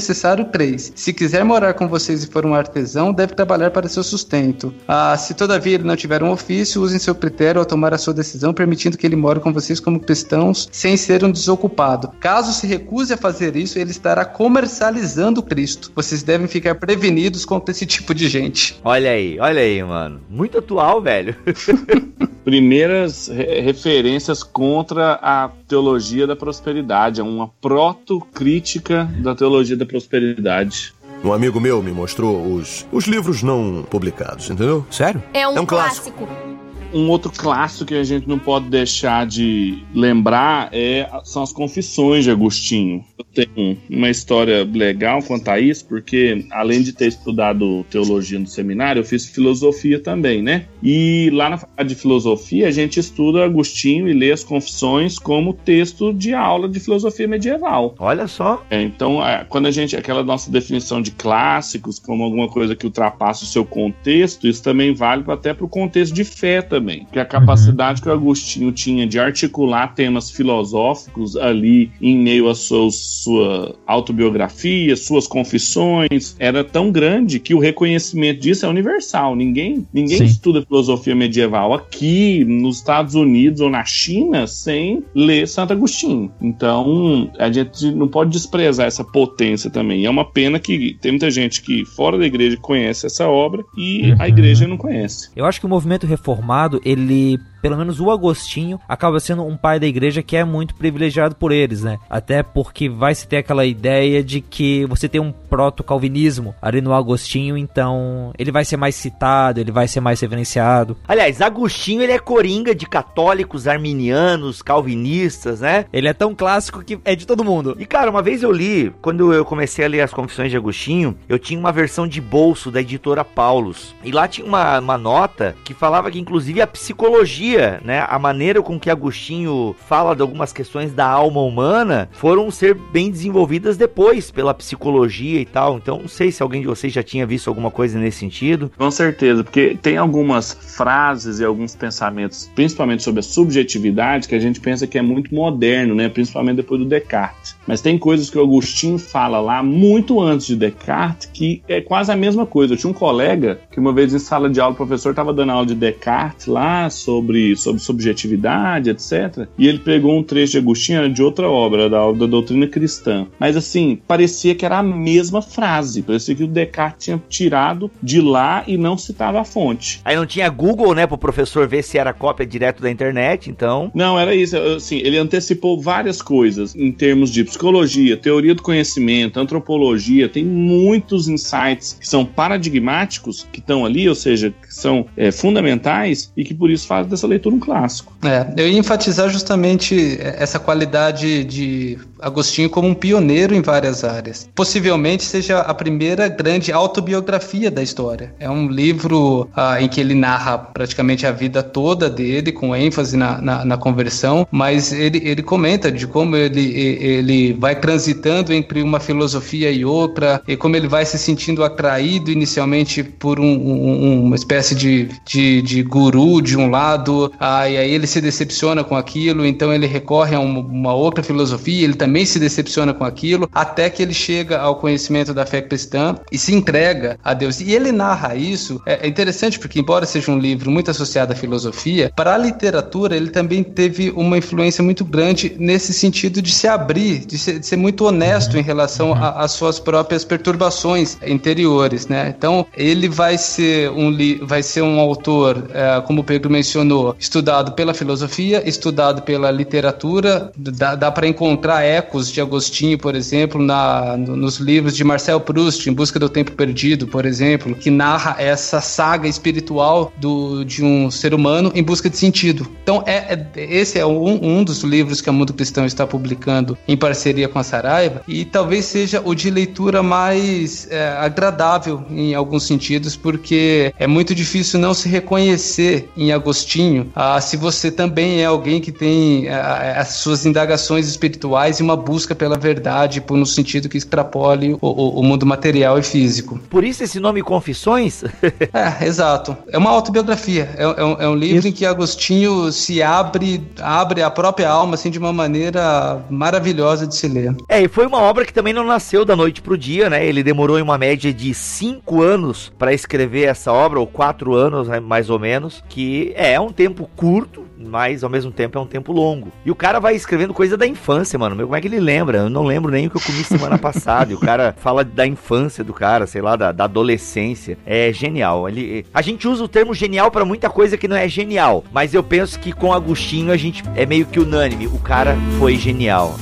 três. Se quiser morar com vocês e for um artesão, deve trabalhar para seu sustento. Ah, se todavia ele não tiver um ofício, usem seu critério ao tomar a sua decisão, permitindo que ele more com vocês como cristãos, sem ser um desocupado. Caso se recuse a fazer isso, ele estará comercializando Cristo. Vocês devem ficar prevenidos contra esse tipo de gente. Olha aí, olha aí, mano. Muito atual, velho. Primeiras re- referências contra a teologia da prosperidade, é uma proto-crítica da teologia da prosperidade. Um amigo meu me mostrou os, os livros não publicados, entendeu? Sério? É um, É um clássico. clássico. Um outro clássico que a gente não pode deixar de lembrar é, são as Confissões de Agostinho. Eu tenho uma história legal quanto a isso, porque além de ter estudado teologia no seminário, eu fiz filosofia também, né? E lá na faculdade de filosofia a gente estuda Agostinho e lê as Confissões como texto de aula de filosofia medieval. Olha só. É, então, quando a gente, aquela nossa definição de clássicos como alguma coisa que ultrapassa o seu contexto, isso também vale até para o contexto de fé também. Porque a capacidade que o Agostinho tinha de articular temas filosóficos ali em meio à sua, sua autobiografia, suas confissões, era tão grande que o reconhecimento disso é universal. Ninguém, ninguém Sim. estuda filosofia medieval aqui nos Estados Unidos ou na China sem ler Santo Agostinho. Então, a gente não pode desprezar essa potência também. É uma pena que tem muita gente que fora da igreja conhece essa obra e a Uhum. igreja não conhece. Eu acho que o movimento reformado, ele, pelo menos o Agostinho, acaba sendo um pai da igreja que é muito privilegiado por eles, né? Até porque vai se ter aquela ideia de que você tem um proto-calvinismo ali no Agostinho, então ele vai ser mais citado, ele vai ser mais reverenciado. Aliás, Agostinho ele é coringa de católicos, arminianos, calvinistas, né? Ele é tão clássico que é de todo mundo. E cara, uma vez eu li, quando eu comecei a ler as Confissões de Agostinho, eu tinha uma versão de bolso da editora Paulus. E lá tinha uma, uma nota que falava que, inclusive, a psicologia, né, a maneira com que Agostinho fala de algumas questões da alma humana, foram ser bem desenvolvidas depois pela psicologia e tal. Então, não sei se alguém de vocês já tinha visto alguma coisa nesse sentido. Com certeza, porque tem algumas frases e alguns pensamentos, principalmente sobre a subjetividade, que a gente pensa que é muito moderno, né? Principalmente depois do Descartes. Mas tem coisas que o Agostinho fala lá muito antes de Descartes que é quase a mesma coisa. Eu tinha um colega que uma vez em sala de aula o professor estava dando aula de Descartes lá sobre, sobre subjetividade, etc. E ele pegou um trecho de Agostinho era de outra obra, da, da doutrina cristã. Mas assim, parecia que era a mesma frase. Parecia que o Descartes tinha tirado de lá e não citava a fonte. Aí não tinha Google, né, pro professor ver se era cópia direto da internet, então. Não, era isso. Assim, ele antecipou várias coisas em termos de psicologia, teoria do conhecimento, antropologia. Tem muitos insights que são paradigmáticos que estão ali, ou seja, que são é, fundamentais e que por isso fazem dessa leitura um clássico. É, eu ia enfatizar justamente essa qualidade de Agostinho como um pioneiro em várias áreas. Possivelmente seja a primeira grande autobiografia da história. É um livro ah, em que ele narra praticamente a vida toda dele, com ênfase na, na, na conversão, mas ele, ele comenta de como ele, ele vai transitando entre uma filosofia e outra, e como ele vai se sentindo atraído inicialmente por um, um- uma espécie de, de, de guru de um lado, ah, e aí ele se decepciona com aquilo, então ele recorre a um- uma outra filosofia, ele também se decepciona com aquilo, até que ele chega ao conhecimento da fé cristã e se entrega a Deus. E ele narra isso, é, é interessante porque, embora seja um livro muito associado à filosofia, para a literatura ele também teve uma influência muito grande nesse sentido de se abrir, de ser, de ser muito honesto em relação às suas próprias perturbações interiores, né? Então ele vai ser um vai ser um autor, é, como o Pedro mencionou, estudado pela filosofia, estudado pela literatura, dá, dá para encontrar ecos de Agostinho, por exemplo, na, no, nos livros de Marcel Proust, Em Busca do Tempo Perdido, por exemplo, que narra essa saga espiritual do, de um ser humano em busca de sentido. Então, é, é esse é um, um, dos livros que a Mundo Cristão está publicando em parceria com a Saraiva e talvez seja o de leitura mais é, agradável em alguns sentidos, porque é muito difícil não se reconhecer em Agostinho ah, se você também é alguém que tem ah, as suas indagações espirituais e uma busca pela verdade, por, no sentido que extrapole o, o, o mundo material e físico. Por isso esse nome Confissões? é, exato. É uma autobiografia. É, é, um, é um, livro isso. em que Agostinho se abre, abre a própria alma assim de uma maneira maravilhosa de se ler. É, e foi uma obra que também não nasceu da noite pro dia, né? Ele demorou em uma média de cinco anos para escrever essa obra, ou quatro anos, né, mais ou menos, que é um tempo curto, mas ao mesmo tempo é um tempo longo. E o cara vai escrevendo coisa da infância, mano. Como é que ele lembra? Eu não lembro nem o que eu comi semana passada. E o cara fala da infância do cara, sei lá, da, da adolescência. É genial. Ele, a gente usa o termo genial para muita coisa que não é genial, mas eu penso que com Agostinho a gente é meio que unânime. O cara foi genial.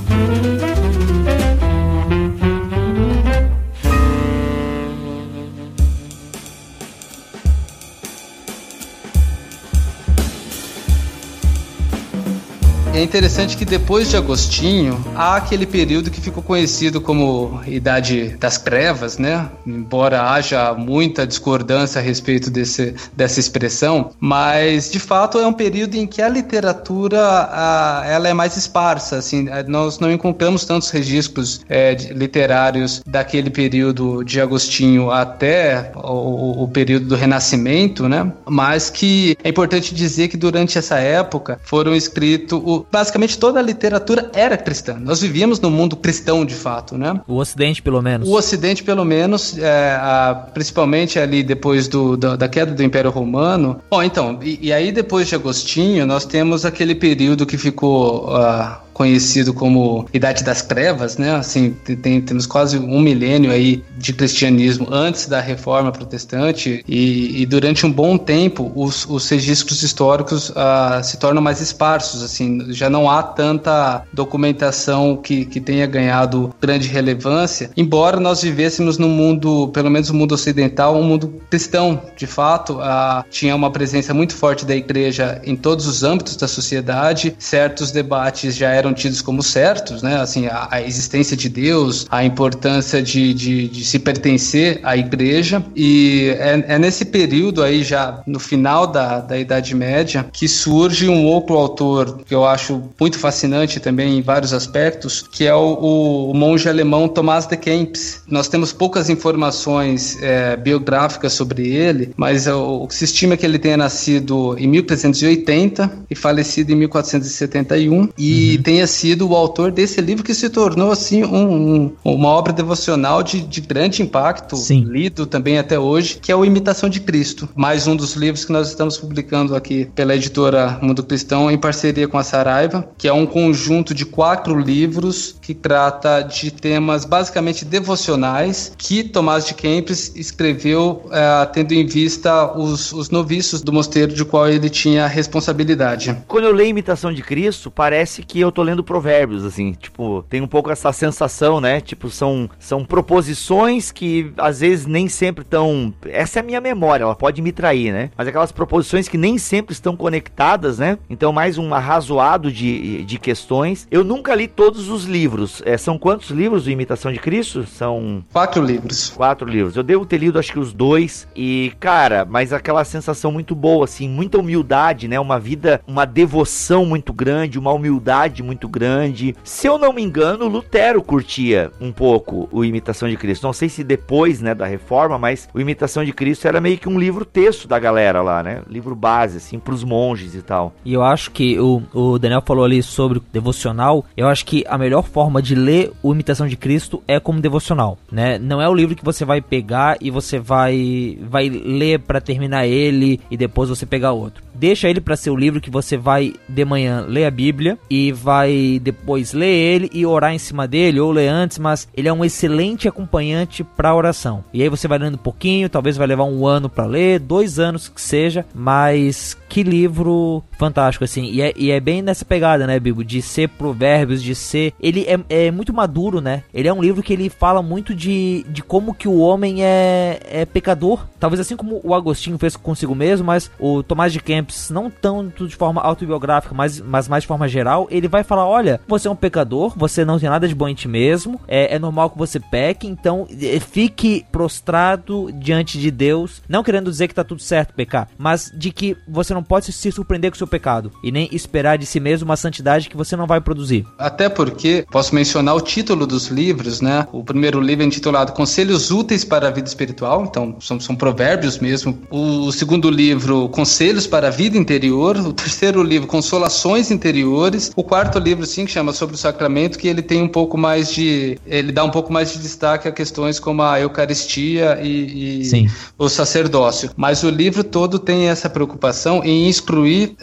É interessante que depois de Agostinho, há aquele período que ficou conhecido como Idade das Crevas, né? Embora haja muita discordância a respeito desse, dessa expressão, mas de fato é um período em que a literatura a, ela é mais esparsa, assim, nós não encontramos tantos registros é, literários daquele período de Agostinho até o, o período do Renascimento, né? Mas que é importante dizer que durante essa época foram escritos basicamente toda a literatura era cristã. Nós vivíamos no mundo cristão de fato, né? O Ocidente, pelo menos. O Ocidente, pelo menos, é, a, principalmente ali depois do, do, da queda do Império Romano. Bom, então, e, e, aí depois de Agostinho, nós temos aquele período que ficou. Uh, conhecido como Idade das Trevas, né? Assim, tem, temos quase um milênio aí de cristianismo antes da Reforma Protestante e, e durante um bom tempo os, os registros históricos uh, se tornam mais esparsos, assim, já não há tanta documentação que, que tenha ganhado grande relevância, embora nós vivêssemos no mundo, pelo menos no mundo ocidental, um mundo cristão, de fato, uh, tinha uma presença muito forte da igreja em todos os âmbitos da sociedade, certos debates já eram eram tidos como certos, né? Assim, a, a existência de Deus, a importância de, de, de, se pertencer à igreja. E é, é, nesse período aí, já no final da, da Idade Média, que surge um outro autor que eu acho muito fascinante também em vários aspectos, que é o, o monge alemão Tomás de Kempis. Nós temos poucas informações é, biográficas sobre ele, mas o, o que se estima é que ele tenha nascido em 1380 e falecido em 1471 e uhum. tem tenha sido o autor desse livro que se tornou assim um, um, uma obra devocional de, de grande impacto, Sim. lido também até hoje, que é o Imitação de Cristo. Mais um dos livros que nós estamos publicando aqui pela editora Mundo Cristão em parceria com a Saraiva, que é um conjunto de quatro livros que trata de temas basicamente devocionais que Tomás de Kempis escreveu é, tendo em vista os, os noviços do mosteiro de qual ele tinha responsabilidade. Quando eu leio Imitação de Cristo, parece que eu tô lendo provérbios, assim, tipo, tem um pouco essa sensação, né? Tipo, são, são proposições que às vezes nem sempre estão. Essa é a minha memória, ela pode me trair, né? Mas aquelas proposições que nem sempre estão conectadas, né? Então, mais um arrazoado de, de questões. Eu nunca li todos os livros. É, são quantos livros do Imitação de Cristo? São. Quatro livros. Quatro livros. Eu devo ter lido, acho que os dois. E, cara, mas aquela sensação muito boa, assim, muita humildade, né? Uma vida, uma devoção muito grande, uma humildade muito muito grande. Se eu não me engano, Lutero curtia um pouco o Imitação de Cristo. Não sei se depois, né, da reforma, mas o Imitação de Cristo era meio que um livro texto da galera lá, né? Livro base, assim, pros monges e tal. E eu acho que o, o Daniel falou ali sobre devocional. Eu acho que a melhor forma de ler o Imitação de Cristo é como devocional, né? Não é o livro que você vai pegar e você vai vai ler para terminar ele e depois você pegar outro. Deixa ele para ser o livro que você vai de manhã ler a Bíblia e vai depois ler ele e orar em cima dele, ou ler antes, mas ele é um excelente acompanhante para oração. E aí você vai lendo um pouquinho, talvez vai levar um ano para ler, dois anos que seja, mas que livro fantástico, assim. E é, e é bem nessa pegada, né, Bibo? De ser provérbios, de ser. Ele é, é muito maduro, né? Ele é um livro que ele fala muito de, de como que o homem é, é pecador. Talvez assim como o Agostinho fez consigo mesmo, mas o Tomás de Kempis, não tanto de forma autobiográfica, mas, mas mais de forma geral, ele vai falar: olha, você é um pecador, você não tem nada de bom em ti mesmo, é, é normal que você peque, então é, fique prostrado diante de Deus. Não querendo dizer que tá tudo certo pecar, mas de que você não pode se surpreender com o seu pecado e nem esperar de si mesmo uma santidade que você não vai produzir. Até porque, posso mencionar o título dos livros, né? O primeiro livro é intitulado Conselhos Úteis para a Vida Espiritual, então são, são provérbios mesmo. O segundo livro, Conselhos para a Vida Interior. O terceiro livro, Consolações Interiores. O quarto livro, sim, que chama Sobre o Sacramento, que ele tem um pouco mais de. Ele dá um pouco mais de destaque a questões como a Eucaristia e, e o sacerdócio. Mas o livro todo tem essa preocupação em instruir,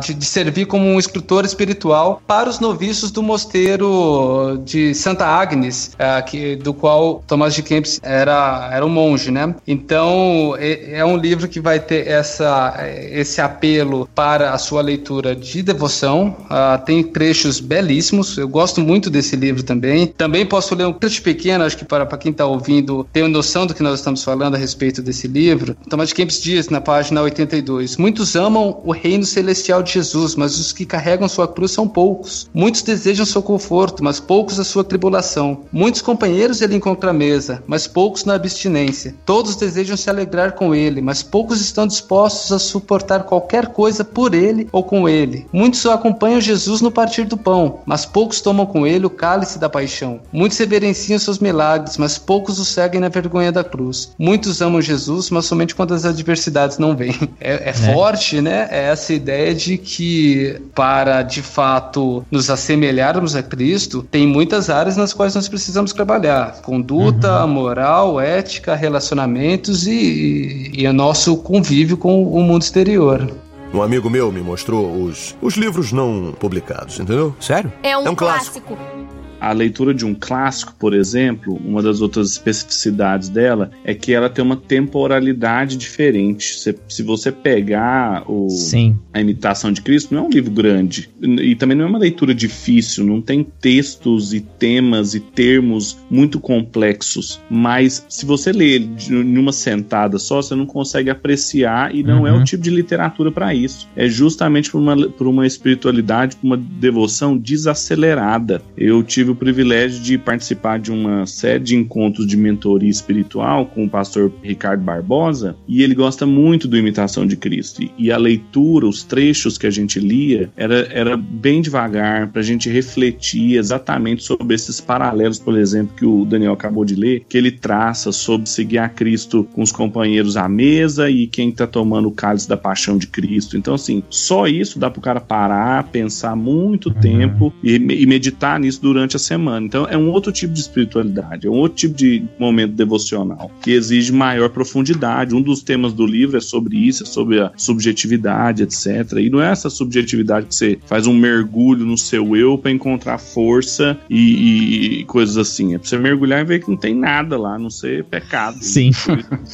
de, de servir como um escritor espiritual para os noviços do mosteiro de Santa Agnes, que, do qual Tomás de Kempis era, era um monge, né? Então, é, é, um livro que vai ter essa, esse apelo para a sua leitura de devoção. Tem trechos belíssimos, eu gosto muito desse livro também. Também posso ler um trecho pequeno, acho que para, para quem está ouvindo ter noção do que nós estamos falando a respeito desse livro. Tomás de Kempis diz na página 82: Muitos amam o reino celestial de Jesus, mas os que carregam sua cruz são poucos. Muitos desejam seu conforto, mas poucos a sua tribulação. Muitos companheiros ele encontra à mesa, mas poucos na abstinência. Todos desejam se alegrar com ele, mas poucos estão dispostos a suportar qualquer coisa por ele ou com ele. Muitos acompanham Jesus no partir do pão, mas poucos tomam com ele o cálice da paixão. Muitos reverenciam seus milagres, mas poucos o seguem na vergonha da cruz. Muitos amam Jesus, mas somente quando as adversidades não vêm. É, é, é. forte, né? É essa ideia de que para de fato nos assemelharmos a Cristo, tem muitas áreas nas quais nós precisamos trabalhar: conduta, uhum. moral, ética, relacionamentos e, e, e o nosso convívio com o mundo exterior. Um amigo meu me mostrou os, os livros não publicados, entendeu? Sério? É um, é um clássico. clássico. A leitura de um clássico, por exemplo, uma das outras especificidades dela é que ela tem uma temporalidade diferente. Se, se você pegar o, a imitação de Cristo, não é um livro grande e também não é uma leitura difícil, não tem textos e temas e termos muito complexos. Mas se você lê em uma sentada só, você não consegue apreciar e não uhum. é o uhum. tipo de literatura para isso. É justamente por uma, por uma espiritualidade, por uma devoção desacelerada. Eu tive tive o privilégio de participar de uma série de encontros de mentoria espiritual com o pastor Ricardo Barbosa, e ele gosta muito do Imitação de Cristo. E a leitura, os trechos que a gente lia, era, era bem devagar, para a gente refletir exatamente sobre esses paralelos, por exemplo, que o Daniel acabou de ler, que ele traça sobre seguir a Cristo com os companheiros à mesa e quem está tomando o cálice da paixão de Cristo. Então, assim, só isso dá para o cara parar, pensar muito uhum. tempo e, e meditar nisso durante a semana. Então é um outro tipo de espiritualidade, é um outro tipo de momento devocional que exige maior profundidade. Um dos temas do livro é sobre isso, é sobre a subjetividade, etc. E não é essa subjetividade que você faz um mergulho no seu eu para encontrar força e, e, coisas assim. É pra você mergulhar e ver que não tem nada lá, a não ser pecado. Sim.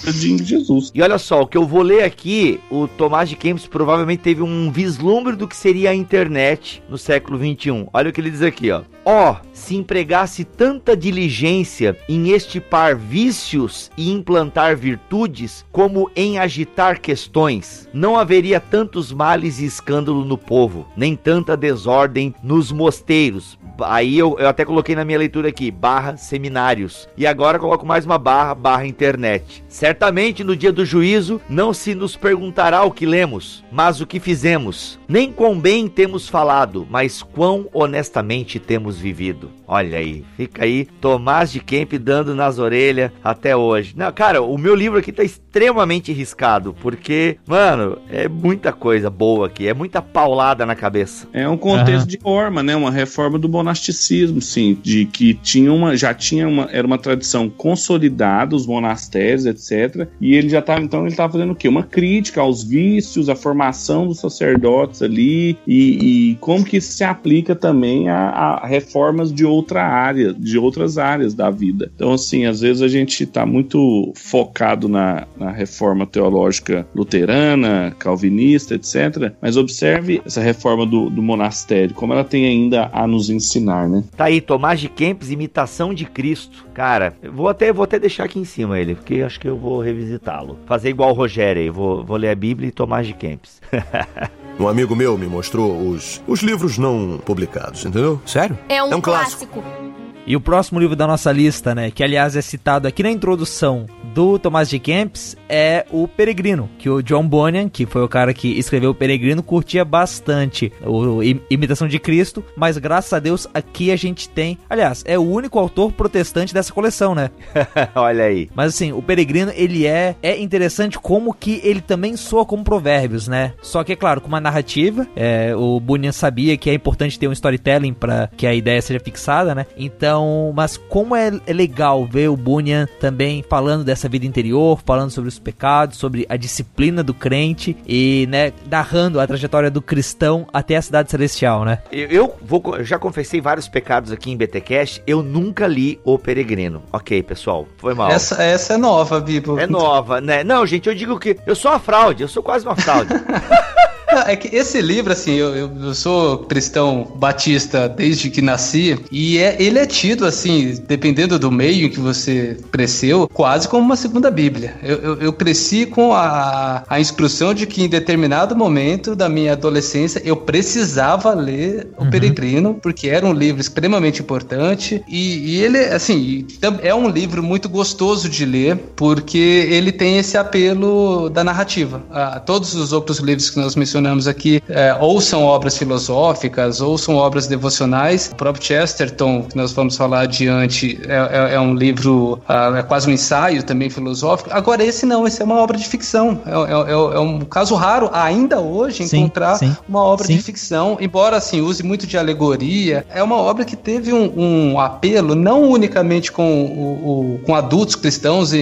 De Jesus. E olha só, o que eu vou ler aqui, o Tomás de Kempis provavelmente teve um vislumbre do que seria a internet no século 21. Olha o que ele diz aqui, ó. Ó, oh, se empregasse tanta diligência em estipar vícios e implantar virtudes, como em agitar questões, não haveria tantos males e escândalo no povo, nem tanta desordem nos mosteiros. Aí eu, eu até coloquei na minha leitura aqui, barra seminários. E agora coloco mais uma barra, barra internet. Certamente no dia do juízo não se nos perguntará o que lemos, mas o que fizemos. Nem quão bem temos falado, mas quão honestamente temos vivido. Olha aí, fica aí Tomás de Kemp dando nas orelhas até hoje. Não, cara, o meu livro aqui tá extremamente riscado, porque, mano, é muita coisa boa aqui, é muita paulada na cabeça. É um contexto uhum. de forma, né? Uma reforma do monasticismo, sim, de que tinha uma, já tinha uma, era uma tradição consolidada, os monastérios, etc. E ele já tava, então, ele tava fazendo o quê? Uma crítica aos vícios, a formação dos sacerdotes ali e, e como que isso se aplica também a, a reformas de outra área, de outras áreas da vida. Então, assim, às vezes a gente está muito focado na, na reforma teológica luterana, calvinista, etc. Mas observe essa reforma do, do monastério, como ela tem ainda a nos ensinar, né? Tá aí, Tomás de Kempis, Imitação de Cristo. Cara, vou até, vou até deixar aqui em cima ele, porque acho que eu vou revisitá-lo. Fazer igual o Rogério aí, vou, vou ler a Bíblia e Tomás de Kempis. Um amigo meu me mostrou os, os livros não publicados, entendeu? Sério? É um, É um clássico. clássico. E o próximo livro da nossa lista, né, que aliás é citado aqui na introdução do Tomás de Kempis, é o Peregrino, que o John Bunyan, que foi o cara que escreveu o Peregrino, curtia bastante o Imitação de Cristo, mas graças a Deus aqui a gente tem, aliás, é o único autor protestante dessa coleção, né? Olha aí. Mas assim, o Peregrino, ele é é interessante como que ele também soa como provérbios, né? Só que é claro, com uma narrativa, é, o Bunyan sabia que é importante ter um storytelling para que a ideia seja fixada, né? Então, mas como é, é legal ver o Bunyan também falando dessa vida interior, falando sobre os pecados, sobre a disciplina do crente e, né, narrando a trajetória do cristão até a cidade celestial, né? Eu, eu vou, eu já confessei vários pecados aqui em BTcast, eu nunca li O Peregrino. Ok, pessoal, foi mal. Essa, essa é nova, Bibo. É nova, né? Não, gente, eu digo que eu sou uma fraude, eu sou quase uma fraude. É que esse livro, assim, eu, eu, sou cristão batista desde que nasci, e é, ele é tido, assim, dependendo do meio em que você cresceu, quase como uma segunda Bíblia. Eu, eu, eu cresci com a, a instrução de que em determinado momento da minha adolescência eu precisava ler O Peregrino, porque era um livro extremamente importante, e, e ele, assim, é um livro muito gostoso de ler, porque ele tem esse apelo da narrativa. Ah, todos os outros livros que nós mencionamos aqui, é, ou são obras filosóficas, ou são obras devocionais. O próprio Chesterton, que nós vamos falar adiante, é, é- é um livro, ah, é quase um ensaio também filosófico. Agora, esse não, esse é uma obra de ficção. É, é- é- um caso raro, ainda hoje, Sim, encontrar sim, uma obra sim. de ficção, embora assim use muito de alegoria, é uma obra que teve um, um apelo não unicamente com, o, o- com adultos cristãos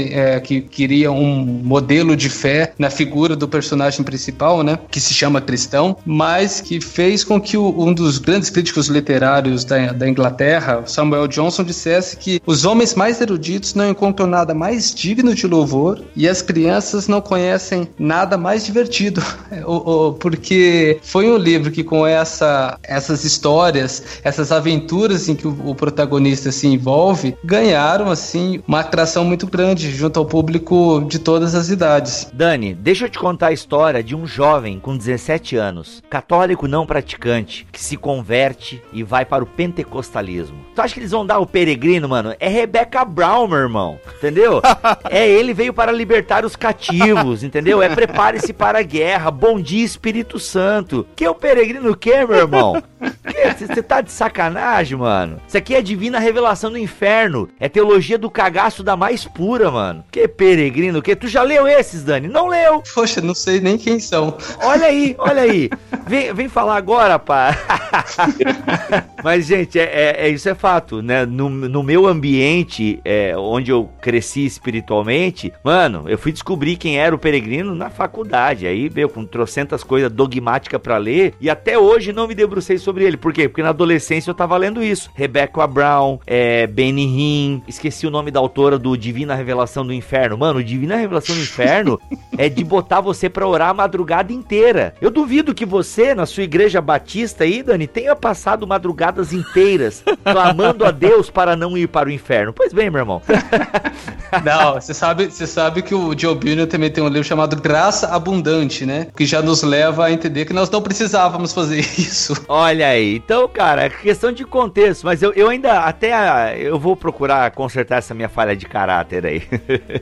que queriam um modelo de fé na figura do personagem principal, né, que se chama cristão, mas que fez com que o- um dos grandes críticos literários da, da Inglaterra, Samuel Johnson, dissesse que os homens mais eruditos não encontram nada mais digno de louvor e as crianças não conhecem nada mais divertido, porque foi um livro que com essa, essas histórias, essas aventuras em que o, o protagonista se envolve, ganharam assim uma atração muito grande junto ao público de todas as idades. Dani, deixa eu te contar a história de um jovem com 17 anos, católico não praticante, que se converte e vai para o pentecostalismo. Tu acha que eles vão dar o peregrino, mano? É Rebecca Brown, meu irmão. Entendeu? é ele veio para libertar os cativos, entendeu? É prepare-se para a guerra. Bom dia, Espírito Santo. Que é o peregrino o quê, meu irmão? Você tá de sacanagem, mano? Isso aqui é divina revelação do inferno. É teologia do cagaço da mais pura, mano. Que peregrino, que? Tu já leu esses, Dani? Não leu. Poxa, não sei nem quem são. Olha aí, olha aí. Vem, vem falar agora, pá. Mas, gente, é, é- é- isso é fato, né? No, no meu ambiente, é, onde eu cresci espiritualmente, mano, eu fui descobrir quem era o peregrino na faculdade. Aí, meu, com trocentas coisas dogmáticas pra ler, e até hoje não me debrucei sobre ele. Por quê? Porque na adolescência eu tava lendo isso. Rebecca Brown, é, Benny Hinn, esqueci o nome da autora do Divina Revelação do Inferno. Mano, Divina Revelação do Inferno é de botar você pra orar a madrugada inteira. Eu duvido que você, na sua igreja batista aí, Dani, tenha passado madrugadas inteiras clamando a Deus para não ir para o inferno. Pois bem, meu irmão. Não, você sabe, você sabe que o Joe Bunyan também tem um livro chamado Graça Abundante, né? Que já nos leva a entender que nós não precisávamos fazer isso. Olha aí, então, cara, é questão de contexto, mas eu, eu ainda até eu vou procurar consertar essa minha falha de caráter aí.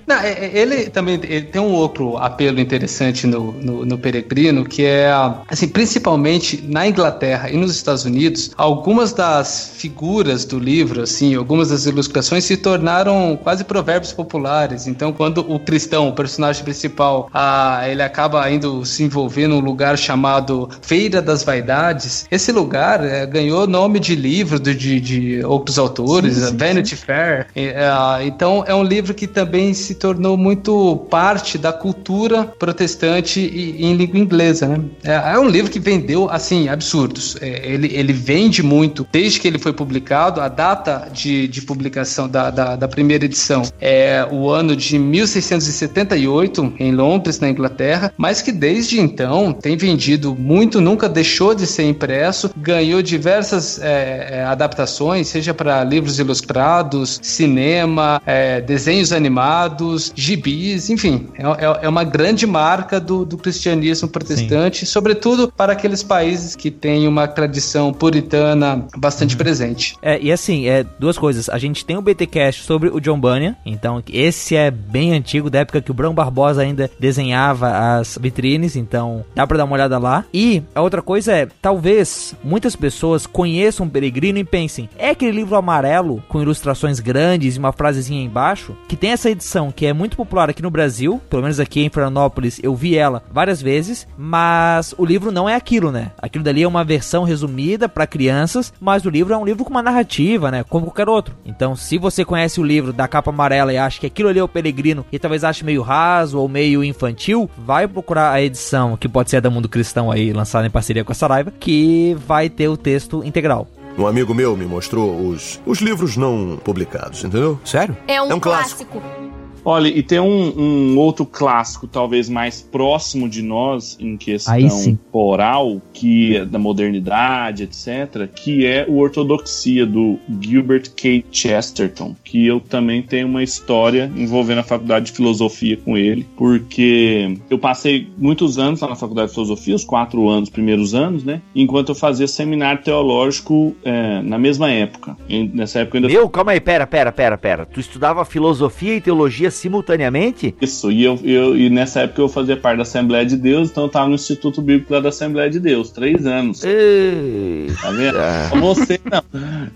Não, é- é- ele também ele tem um outro apelo interessante no, no, no Peregrino, que é, assim, principalmente na Inglaterra e nos Estados Unidos, algumas das figuras do livro, assim, algumas das ilustrações se tornaram quase provérbios populares. Então, quando o cristão, o personagem principal, ah, ele acaba indo se envolver num lugar chamado Feira das Vaidades, esse lugar eh, ganhou nome de livro de, de, outros autores, Vanity Fair. E, ah, então, é um livro que também se tornou muito parte da cultura protestante em língua inglesa, né? É, é um livro que vendeu, assim, absurdos. É, ele, ele vende muito desde que ele foi publicado. A data de, de publicação da, da, da primeira edição é o ano de 1678, em Londres, na Inglaterra, mas que desde então tem vendido muito, nunca deixou de ser impresso, ganhou diversas é, é, adaptações, seja para livros ilustrados, cinema, é, desenhos animados, gibis, enfim, é, é, é uma grande marca do, do cristianismo protestante, Sim. Sobretudo para aqueles países que têm uma tradição puritana bastante uhum. presente. É, e assim, é duas coisas. A gente tem o BTcast sobre o John Bunyan, então esse é bem antigo, da época que o Brão Barbosa ainda desenhava as vitrines, então dá para dar uma olhada lá. E a outra coisa é, talvez muitas pessoas conheçam o Peregrino e pensem, é aquele livro amarelo com ilustrações grandes e uma frasezinha embaixo, que tem essa edição que é muito popular aqui no Brasil, pelo menos aqui em Florianópolis eu vi ela várias vezes, mas o livro não é aquilo, né? Aquilo dali é uma versão resumida para crianças, mas o livro é um livro com uma narrativa, né? Como qualquer outro. Então, se você conhece o livro da capa amarela e acha que aquilo ali é o Peregrino e talvez ache meio raso ou meio infantil, vai procurar a edição que pode ser a da Mundo Cristão aí, lançada em parceria com a Saraiva, que vai ter o texto integral. Um amigo meu me mostrou os, os livros não publicados, entendeu? Sério? É um, é um clássico. clássico. Olha, e tem um, um, outro clássico, talvez mais próximo de nós, em questão temporal, que é da modernidade, etc., que é o Ortodoxia, do Gilbert K. Chesterton, que eu também tenho uma história envolvendo a faculdade de filosofia com ele, porque eu passei muitos anos lá na faculdade de filosofia, os quatro anos, primeiros anos, né? Enquanto eu fazia seminário teológico é, na mesma época. E nessa época ainda. Meu, calma aí, pera, pera, pera, pera. Tu estudava filosofia e teologia simultaneamente? Isso, e, eu, eu, e nessa época eu fazia parte da Assembleia de Deus, então eu estava no Instituto Bíblico lá da Assembleia de Deus, três anos. Tá vendo? Ah. Você não.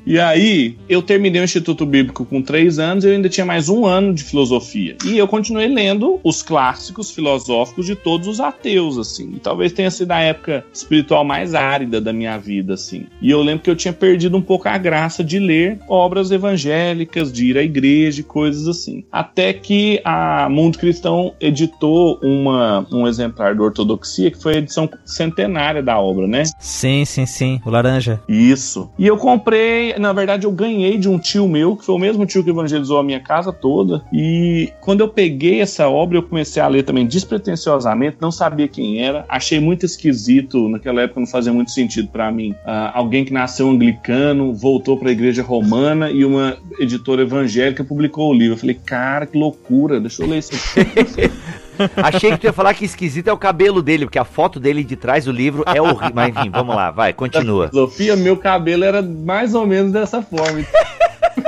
E aí, eu terminei o Instituto Bíblico com três anos e eu ainda tinha mais um ano de filosofia. E eu continuei lendo os clássicos filosóficos de todos os ateus, assim. E talvez tenha sido a época espiritual mais árida da minha vida, assim. E eu lembro que eu tinha perdido um pouco a graça de ler obras evangélicas, de ir à igreja, coisas assim. Até que a Mundo Cristão editou uma, um exemplar do Ortodoxia, que foi a edição centenária da obra, né? Sim, sim, sim. O laranja. Isso. E eu comprei, na verdade, eu ganhei de um tio meu, que foi o mesmo tio que evangelizou a minha casa toda. E quando eu peguei essa obra, eu comecei a ler também despretensiosamente, não sabia quem era, achei muito esquisito. Naquela época não fazia muito sentido para mim. Uh, alguém que nasceu anglicano, voltou para a igreja romana e uma editora evangélica publicou o livro. Eu falei, cara, que loucura loucura. Deixa eu ler isso aqui. Achei que tu ia falar que esquisito é o cabelo dele, porque a foto dele de trás do livro é horrível. Mas enfim, vamos lá, vai, continua. Sofia, meu cabelo era mais ou menos dessa forma.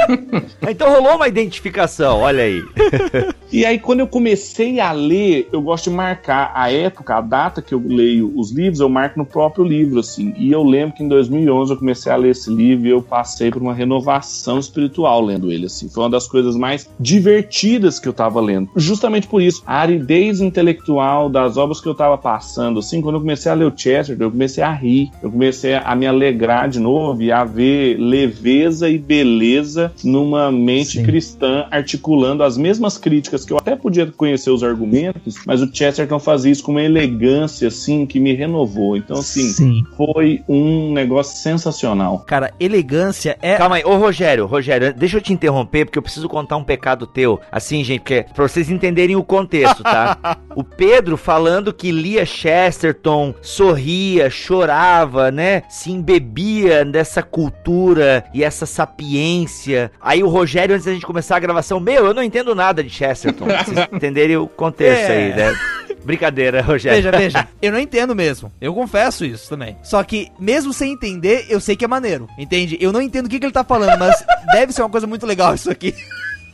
então rolou uma identificação, olha aí. e aí, quando eu comecei a ler, eu gosto de marcar a época, a data que eu leio os livros, eu marco no próprio livro, assim. E eu lembro que em 2011 eu comecei a ler esse livro e eu passei por uma renovação espiritual lendo ele, assim. Foi uma das coisas mais divertidas que eu tava lendo. Justamente por isso, a aridez intelectual das obras que eu tava passando, assim, quando eu comecei a ler o Chester, eu comecei a rir, eu comecei a me alegrar de novo e a ver leveza e beleza numa mente Sim. cristã articulando as mesmas críticas que eu até podia conhecer os argumentos, mas o Chesterton fazia isso com uma elegância assim que me renovou. Então assim, Sim. foi um negócio sensacional. Cara, elegância é Calma aí, ô Rogério, Rogério, deixa eu te interromper porque eu preciso contar um pecado teu. Assim, gente, porque pra vocês entenderem o contexto, tá? o Pedro falando que lia Chesterton, sorria, chorava, né? Se embebia dessa cultura e essa sapiência. Aí o Rogério, antes da gente começar a gravação, meu, eu não entendo nada de Chesterton. pra vocês entenderem o contexto é. aí, né? Brincadeira, Rogério. Veja, veja, eu não entendo mesmo. Eu confesso isso também. Só que, mesmo sem entender, eu sei que é maneiro. Entende? Eu não entendo o que, que ele tá falando, mas deve ser uma coisa muito legal isso aqui.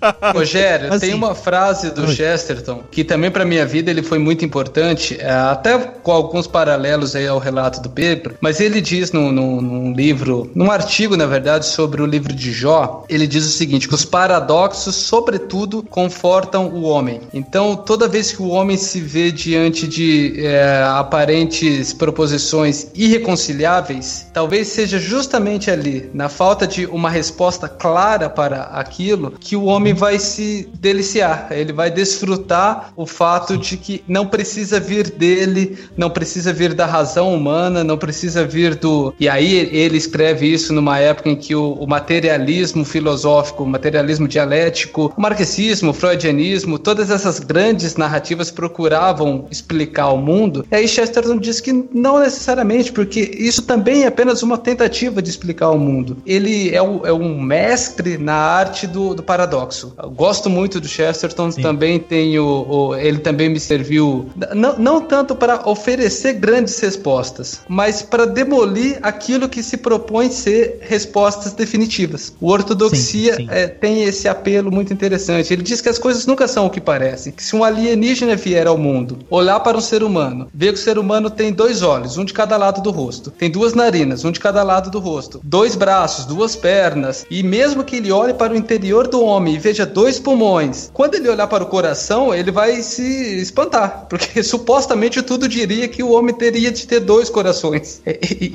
Rogério, assim, tem uma frase do Chesterton que também para minha vida ele foi muito importante, é, até com alguns paralelos aí ao relato do Pedro, mas ele diz num, num, num, livro, num artigo na verdade sobre o livro de Jó, ele diz o seguinte, que os paradoxos sobretudo confortam o homem. Então toda vez que o homem se vê diante de é, aparentes proposições irreconciliáveis, talvez seja justamente ali, na falta de uma resposta clara para aquilo, que o homem vai se deliciar, ele vai desfrutar o fato de que não precisa vir dele, não precisa vir da razão humana, não precisa vir do. E aí ele escreve isso numa época em que o, o materialismo filosófico, o materialismo dialético, o marxismo, o freudianismo, todas essas grandes narrativas procuravam explicar o mundo. E aí Chesterton diz que não necessariamente, porque isso também é apenas uma tentativa de explicar o mundo. Ele é, o, é um mestre na arte do, do paradoxo. Eu gosto muito do Chesterton, Sim. também tenho. O, ele também me serviu, não, não tanto para oferecer grandes respostas, mas para demolir aquilo que se propõe ser respostas definitivas. O ortodoxia sim, sim. É, tem esse apelo muito interessante. Ele diz que as coisas nunca são o que parecem, que se um alienígena vier ao mundo, olhar para um ser humano, ver que o ser humano tem dois olhos, um de cada lado do rosto, tem duas narinas, um de cada lado do rosto, dois braços, duas pernas, e mesmo que ele olhe para o interior do homem veja dois pulmões, quando ele olhar para o coração, ele vai se espantar, porque supostamente tudo diria que o homem teria de ter dois corações.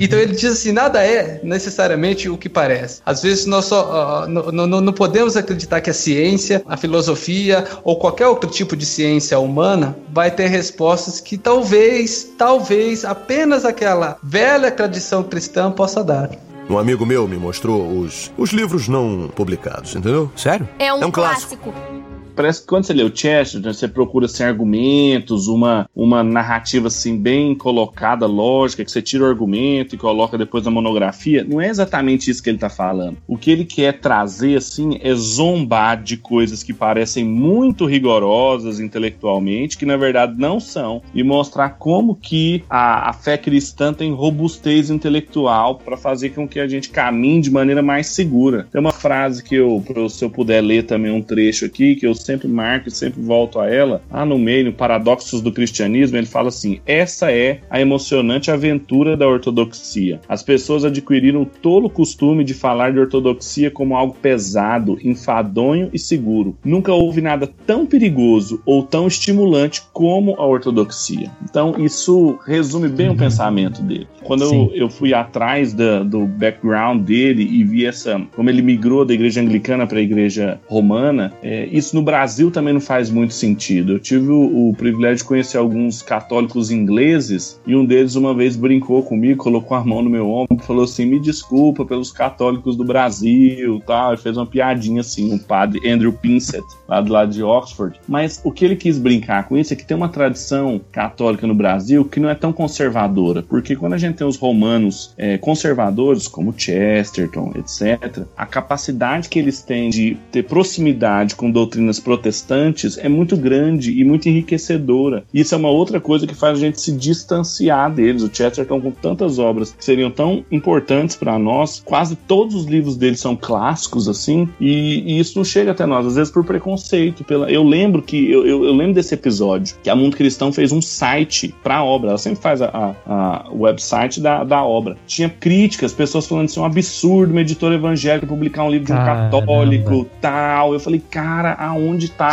Então ele diz assim: nada é necessariamente o que parece. Às vezes nós só uh, não, não, podemos acreditar que a ciência, a filosofia ou qualquer outro tipo de ciência humana vai ter respostas que talvez, talvez apenas aquela velha tradição cristã possa dar. Um amigo meu me mostrou os, os livros não publicados, entendeu? Sério? É um, é um clássico. clássico parece que quando você lê o Chesterton, você procura assim, argumentos, uma, uma narrativa assim bem colocada, lógica, que você tira o argumento e coloca depois na monografia. Não é exatamente isso que ele está falando. O que ele quer trazer assim é zombar de coisas que parecem muito rigorosas intelectualmente, que na verdade não são, e mostrar como que a, a fé cristã tem robustez intelectual para fazer com que a gente caminhe de maneira mais segura. Tem uma frase que eu, se eu puder ler também um trecho aqui, que eu sempre marco e sempre volto a ela, lá no meio, no Paradoxos do Cristianismo, ele fala assim: essa é a emocionante aventura da ortodoxia. As pessoas adquiriram o tolo costume de falar de ortodoxia como algo pesado, enfadonho e seguro. Nunca houve nada tão perigoso ou tão estimulante como a ortodoxia. Então, isso resume bem uhum. o pensamento dele. Quando eu, eu, fui atrás da, do background dele e vi essa, como ele migrou da igreja anglicana para a igreja romana, é, isso no Brasil também não faz muito sentido. Eu tive o, o, privilégio de conhecer alguns católicos ingleses e um deles uma vez brincou comigo, colocou a mão no meu ombro falou assim: me desculpa pelos católicos do Brasil, tal. Ele fez uma piadinha assim, o padre Andrew Pinsett, lá do lado de Oxford. Mas o que ele quis brincar com isso é que tem uma tradição católica no Brasil que não é tão conservadora, porque quando a gente tem os romanos é, conservadores, como Chesterton, etc., a capacidade que eles têm de ter proximidade com doutrinas protestantes é muito grande e muito enriquecedora. Isso é uma outra coisa que faz a gente se distanciar deles. O Chesterton, com tantas obras que seriam tão importantes para nós, quase todos os livros dele são clássicos, assim, e, e, isso não chega até nós, às vezes por preconceito. Pela... Eu lembro que, eu, eu, eu lembro desse episódio, que a Mundo Cristão fez um site para a obra, ela sempre faz a, a, a website da, da obra. Tinha críticas, pessoas falando assim, é um absurdo uma editora evangélica publicar um livro de um Caramba. católico, tal. Eu falei, cara, aonde onde tá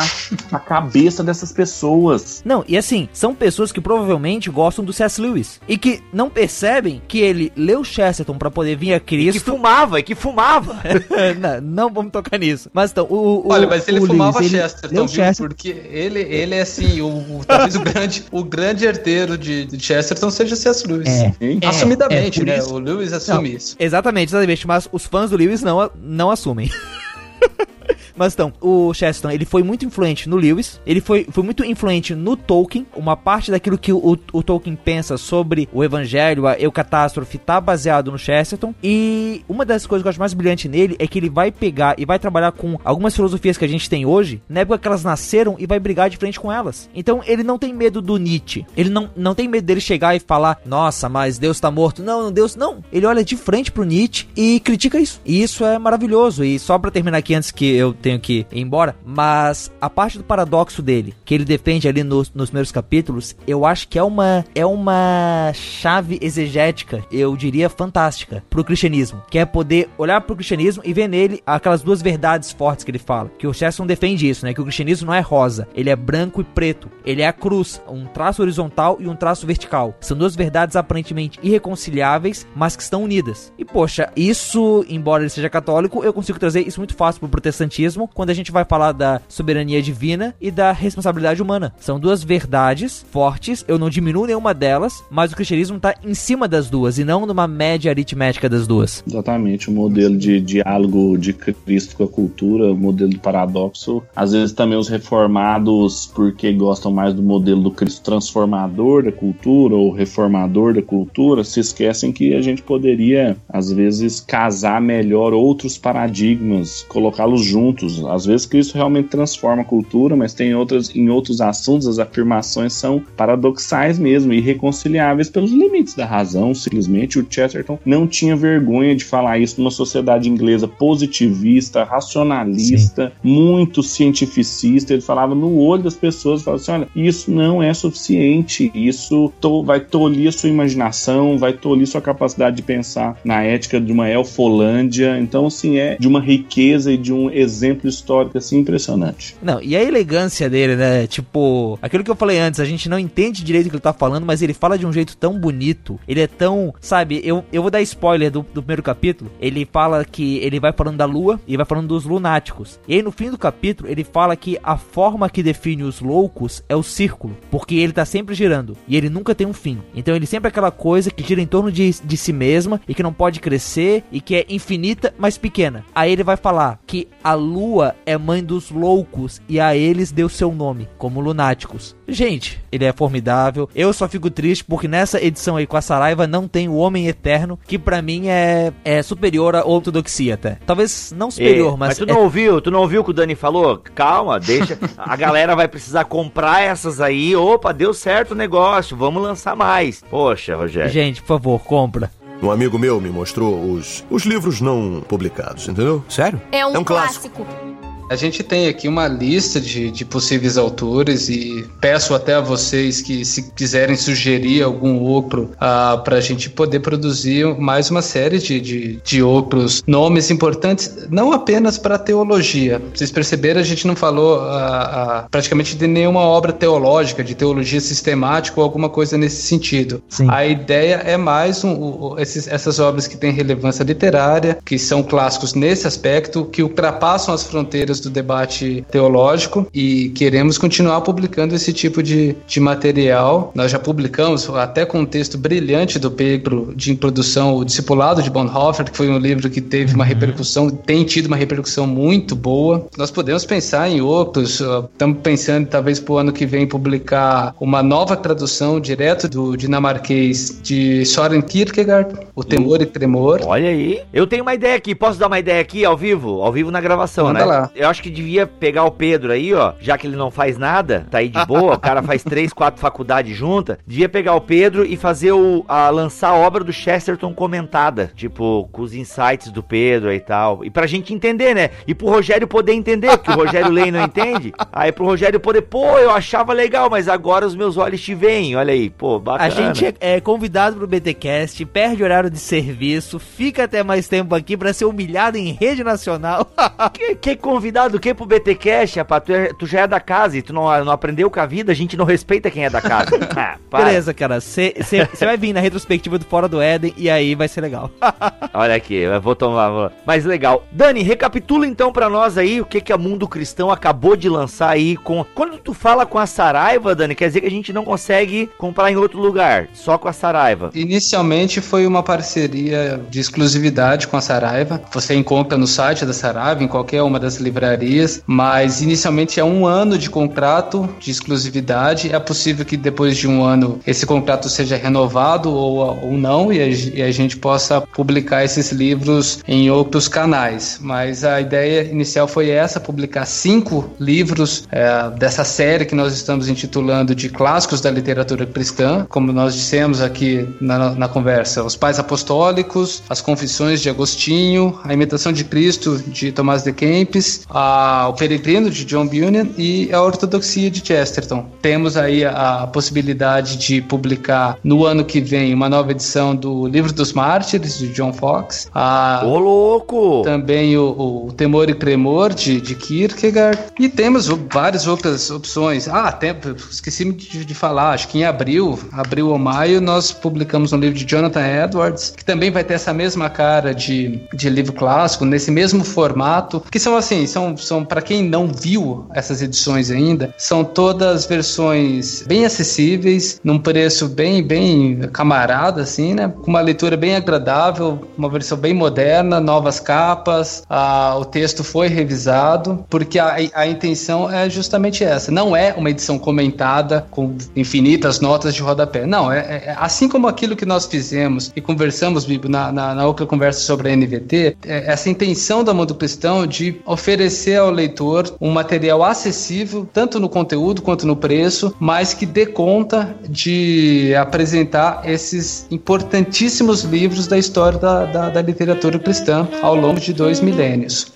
a cabeça dessas pessoas. Não, e assim, são pessoas que provavelmente gostam do C.S. Lewis e que não percebem que ele leu Chesterton para poder vir a Cristo. E que fumava, e que fumava. não, não, vamos tocar nisso. Mas então, o, o Olha, mas ele fumava Lewis, Chesterton, viu? Chesterton. Porque ele, ele é assim, o, o talvez o grande, o grande herdeiro de, de Chesterton seja C.S. Lewis. É, é, Assumidamente, é, né? Isso. O Lewis assume não, isso. Exatamente, exatamente. Mas os fãs do Lewis não, não assumem. Mas então, o Chesterton, ele foi muito influente no Lewis, ele foi, foi muito influente no Tolkien, uma parte daquilo que o, o Tolkien pensa sobre o evangelho, a eucatástrofe, tá baseado no Chesterton, e uma das coisas que eu acho mais brilhante nele é que ele vai pegar e vai trabalhar com algumas filosofias que a gente tem hoje, na época que elas nasceram, e vai brigar de frente com elas. Então, ele não tem medo do Nietzsche, ele não, não tem medo dele chegar e falar, nossa, mas Deus tá morto. Não, Deus, não. Ele olha de frente pro Nietzsche e critica isso. E isso é maravilhoso. E só para terminar aqui, antes que eu tenho que ir embora, mas a parte do paradoxo dele, que ele defende ali nos, nos primeiros capítulos, eu acho que é uma é uma chave exegética, eu diria fantástica, pro cristianismo, que é poder olhar pro cristianismo e ver nele aquelas duas verdades fortes que ele fala, que o Chesterton defende isso, né, que o cristianismo não é rosa, ele é branco e preto, ele é a cruz, um traço horizontal e um traço vertical. São duas verdades aparentemente irreconciliáveis, mas que estão unidas. E poxa, isso, embora ele seja católico, eu consigo trazer isso muito fácil pro protestantismo mesmo quando a gente vai falar da soberania divina e da responsabilidade humana. São duas verdades fortes, eu não diminuo nenhuma delas, mas o cristianismo está em cima das duas e não numa média aritmética das duas. Exatamente, o modelo de diálogo de Cristo com a cultura, o modelo do paradoxo. Às vezes também os reformados, porque gostam mais do modelo do Cristo transformador da cultura ou reformador da cultura, se esquecem que a gente poderia, às vezes, casar melhor outros paradigmas, colocá-los juntos. Às vezes Cristo realmente transforma a cultura, mas tem outras, em outros assuntos as afirmações são paradoxais mesmo, irreconciliáveis pelos limites da razão, simplesmente. O Chesterton não tinha vergonha de falar isso numa sociedade inglesa positivista, racionalista, Sim. muito cientificista. Ele falava no olho das pessoas, falava assim: olha, isso não é suficiente, isso to vai tolir a sua imaginação, vai tolir sua capacidade de pensar na ética de uma elfolândia. Então, assim, é de uma riqueza e de um exemplo histórico assim impressionante. Não, e a elegância dele, né? Tipo, aquilo que eu falei antes, a gente não entende direito o que ele tá falando, mas ele fala de um jeito tão bonito. Ele é tão, sabe, eu, eu vou dar spoiler do, do primeiro capítulo. Ele fala que ele vai falando da lua e vai falando dos lunáticos. E aí no fim do capítulo ele fala que a forma que define os loucos é o círculo, porque ele tá sempre girando e ele nunca tem um fim. Então ele sempre é aquela coisa que gira em torno de, de si mesma e que não pode crescer e que é infinita, mas pequena. Aí ele vai falar que a lua é mãe dos loucos e a eles deu seu nome, como lunáticos. Gente, ele é formidável. Eu só fico triste porque nessa edição aí com a Saraiva não tem o Homem Eterno, que para mim é, é superior à ortodoxia até. Talvez não superior, é, mas. Mas tu é... não ouviu? Tu não ouviu o que o Dani falou? Calma, deixa. a galera vai precisar comprar essas aí. Opa, deu certo o negócio. Vamos lançar mais. Poxa, Rogério. Gente, por favor, compra. Um amigo meu me mostrou os, os livros não publicados, entendeu? Sério? É um, é um clássico. clássico. A gente tem aqui uma lista de, de possíveis autores e peço até a vocês que, se quiserem sugerir algum outro uh, ah, para a gente poder produzir mais uma série de, de, de outros nomes importantes, não apenas para a teologia. Vocês perceberam, a gente não falou uh, uh, praticamente de nenhuma obra teológica, de teologia sistemática ou alguma coisa nesse sentido. Sim. A ideia é mais um, um, esses, essas obras que têm relevância literária, que são clássicos nesse aspecto, que ultrapassam as fronteiras do debate teológico e queremos continuar publicando esse tipo de, de material. Nós já publicamos até com um texto brilhante do Pedro de introdução, o Discipulado de Bonhoeffer, que foi um livro que teve uma uhum. repercussão, tem tido uma repercussão muito boa. Nós podemos pensar em outros, estamos pensando talvez para o ano que vem publicar uma nova tradução direto do dinamarquês de Soren Kierkegaard, O Temor e Tremor. Olha aí, eu tenho uma ideia aqui, posso dar uma ideia aqui ao vivo? Ao vivo na gravação, Manda né? lá. Eu eu acho que devia pegar o Pedro aí, ó, já que ele não faz nada, tá aí de boa, o cara faz três, quatro faculdades junta, devia pegar o Pedro e fazer o a lançar a obra do Chesterton comentada, tipo, com os insights do Pedro e tal. E pra gente entender, né? E pro Rogério poder entender, porque o Rogério Lei não entende. Aí pro Rogério poder, pô, eu achava legal, mas agora os meus olhos te veem. Olha aí, pô, bacana. A gente é, é convidado pro BTcast, perde horário de serviço, fica até mais tempo aqui para ser humilhado em rede nacional. que, que convidado convidado o quê pro BT Cash, rapaz? Tu, é, tu, já é da casa e tu não, não aprendeu com a vida, a gente não respeita quem é da casa. ah, Beleza, cara. Você vai vir na retrospectiva do Fora do Éden e aí vai ser legal. Olha aqui, eu vou tomar. Vou... Mas legal. Dani, recapitula então pra nós aí o que, que a Mundo Cristão acabou de lançar aí com. Quando tu fala com a Saraiva, Dani, quer dizer que a gente não consegue comprar em outro lugar, só com a Saraiva. Inicialmente foi uma parceria de exclusividade com a Saraiva. Você encontra no site da Saraiva, em qualquer uma das livrarias livrarias, mas inicialmente é um ano de contrato de exclusividade. É possível que depois de um ano esse contrato seja renovado ou, ou não e a, e a gente possa publicar esses livros em outros canais. Mas a ideia inicial foi essa: publicar cinco livros é, dessa série que nós estamos intitulando de clássicos da literatura cristã, como nós dissemos aqui na, na conversa, os Pais Apostólicos, as Confissões de Agostinho, a Imitação de Cristo de Tomás de Kempis, a, o Peregrino de John Bunyan e a Ortodoxia de Chesterton. Temos aí a, a possibilidade de publicar no ano que vem uma nova edição do Livro dos Mártires de John Fox. A, Ô louco! Também o, o Temor e Tremor de, de Kierkegaard. E temos várias outras opções. Ah, tem, esqueci de, de falar, acho que em abril, abril ou maio, nós publicamos um livro de Jonathan Edwards, que também vai ter essa mesma cara de, de livro clássico, nesse mesmo formato, que são assim, são são, são para quem não viu essas edições ainda, são todas versões bem acessíveis, num preço bem, bem camarada, assim, né? Com uma leitura bem agradável, uma versão bem moderna, novas capas, a, o texto foi revisado, porque a, a intenção é justamente essa. Não é uma edição comentada com infinitas notas de rodapé. Não, é, é assim como aquilo que nós fizemos e conversamos, Bibo, na, na, na outra conversa sobre a NVT, é, essa intenção da Mundo Cristão de oferecer ao leitor um material acessível, tanto no conteúdo quanto no preço, mas que dê conta de apresentar esses importantíssimos livros da história da, da, da literatura cristã ao longo de dois milênios.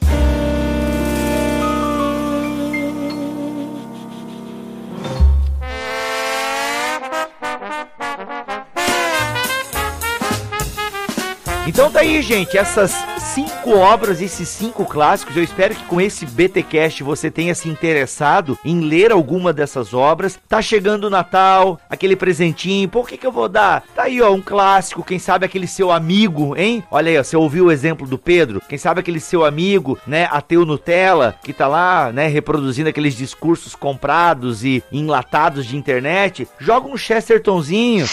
Aí, gente, essas cinco obras, esses cinco clássicos. Eu espero que com esse BTcast você tenha se interessado em ler alguma dessas obras. Tá chegando o Natal, aquele presentinho, por que que eu vou dar? Tá aí, ó, um clássico, quem sabe aquele seu amigo, hein? Olha aí, ó, você ouviu o exemplo do Pedro? Quem sabe aquele seu amigo, né, ateu Nutella, que tá lá, né, reproduzindo aqueles discursos comprados e enlatados de internet, joga um Chestertonzinho.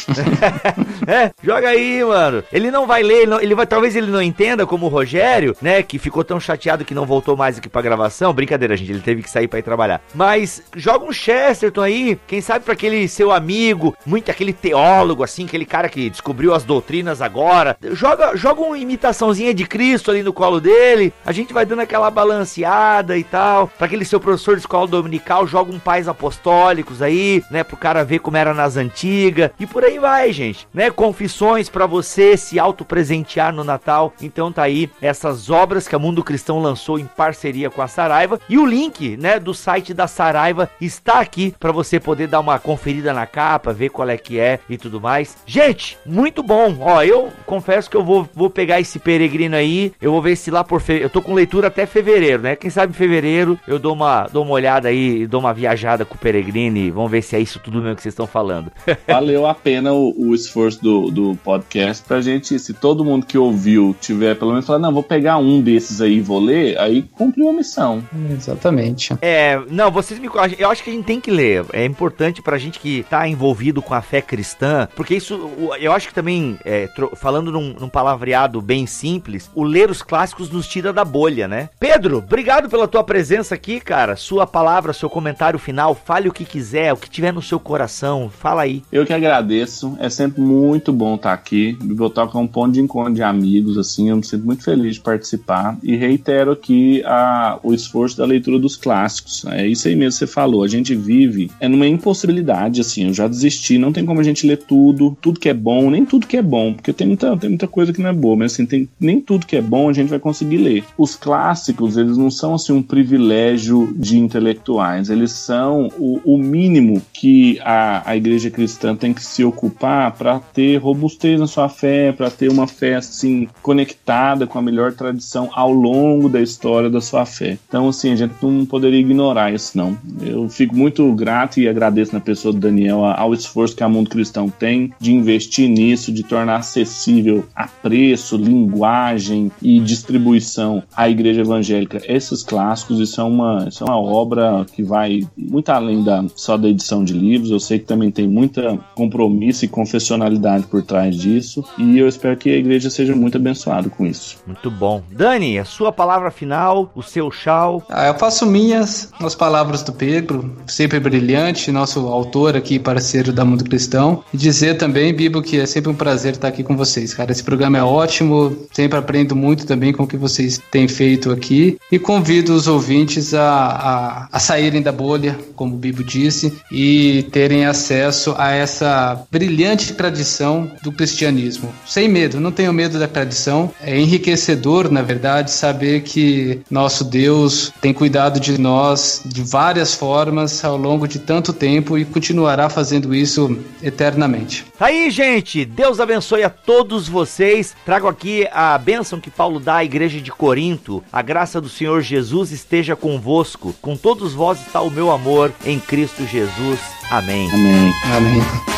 é, joga aí, mano. Ele não vai ler, ele, não, ele vai, talvez ele não entenda como o Rogério, né, que ficou tão chateado que não voltou mais aqui pra gravação. Brincadeira, gente, ele teve que sair para ir trabalhar. Mas joga um Chesterton aí, quem sabe para aquele seu amigo, muito aquele teólogo assim, aquele cara que descobriu as doutrinas agora. Joga, joga uma imitaçãozinha de Cristo ali no colo dele. A gente vai dando aquela balanceada e tal. Para aquele seu professor de escola dominical, joga um pais apostólicos aí, né, pro cara ver como era nas antigas. E por aí vai, gente, né? Confissões para você se auto-presentear no Natal. Então tá aí essas obras que a Mundo Cristão lançou em parceria com a Saraiva e o link, né, do site da Saraiva está aqui para você poder dar uma conferida na capa, ver qual é que é e tudo mais. Gente, muito bom. Ó, eu confesso que eu vou, vou pegar esse peregrino aí, eu vou ver se lá por fe... eu tô com leitura até fevereiro, né? Quem sabe em fevereiro eu dou uma dou uma olhada aí, dou uma viajada com o peregrino e vamos ver se é isso tudo mesmo que vocês estão falando. Valeu a pena o, o esforço do, do podcast pra gente, se todo mundo que ouviu tiver pelo menos falar, não, vou pegar um desses aí e vou ler, aí cumpriu a missão. Exatamente. É, não, vocês me. Eu acho que a gente tem que ler. É importante pra gente que tá envolvido com a fé cristã, porque isso, eu acho que também, é, falando num, num, palavreado bem simples, o ler os clássicos nos tira da bolha, né? Pedro, obrigado pela tua presença aqui, cara. Sua palavra, seu comentário final, fale o que quiser, o que tiver no seu coração, fala aí. Eu que agradeço, é sempre muito bom estar aqui. Biblioteca é um ponto de encontro de amigos, assim, eu me sinto muito feliz de participar e reitero aqui a, o esforço da leitura dos clássicos. É isso aí mesmo que você falou. A gente vive é numa impossibilidade, assim. Eu já desisti, não tem como a gente ler tudo, tudo que é bom, nem tudo que é bom, porque tem muita, tem muita coisa que não é boa, mas assim, tem, nem tudo que é bom a gente vai conseguir ler. Os clássicos, eles não são assim um privilégio de intelectuais, eles são o, o mínimo que a, a igreja cristã tem que se ocupar para ter robustez na sua fé, para ter uma fé assim conectada com a melhor tradição ao longo da história da sua fé. Então, assim, a gente não poderia ignorar isso, não. Eu fico muito grato e agradeço na pessoa do Daniel ao esforço que a Mundo Cristão tem de investir nisso, de tornar acessível a preço, linguagem e distribuição à igreja evangélica esses clássicos. Isso é uma, isso é uma obra que vai muito além da, só da edição de livros. Eu sei que também tem muita compromisso e confessionalidade por trás disso. E eu espero que a igreja seja muito abençoada com isso. Muito bom. Dani, a sua palavra final, o seu chau. Ah, eu faço minhas as palavras do Pedro, sempre brilhante, nosso autor aqui, parceiro da Mundo Cristão. E dizer também, Bibo, que é sempre um prazer estar aqui com vocês, cara. Esse programa é ótimo, sempre aprendo muito também com o que vocês têm feito aqui. E convido os ouvintes a, a, a saírem da bolha, como o Bibo disse, e terem acesso a essa brilhante tradição do cristianismo. Sem medo, não tenham medo da tradição. É enriquecedor, na verdade, saber que nosso Deus tem cuidado de nós de várias formas ao longo de tanto tempo e continuará fazendo isso eternamente. Aí, gente, Deus abençoe a todos vocês. Trago aqui a bênção que Paulo dá à igreja de Corinto. A graça do Senhor Jesus esteja convosco. Com todos vós está o meu amor em Cristo Jesus. Amém. Amém. Amém.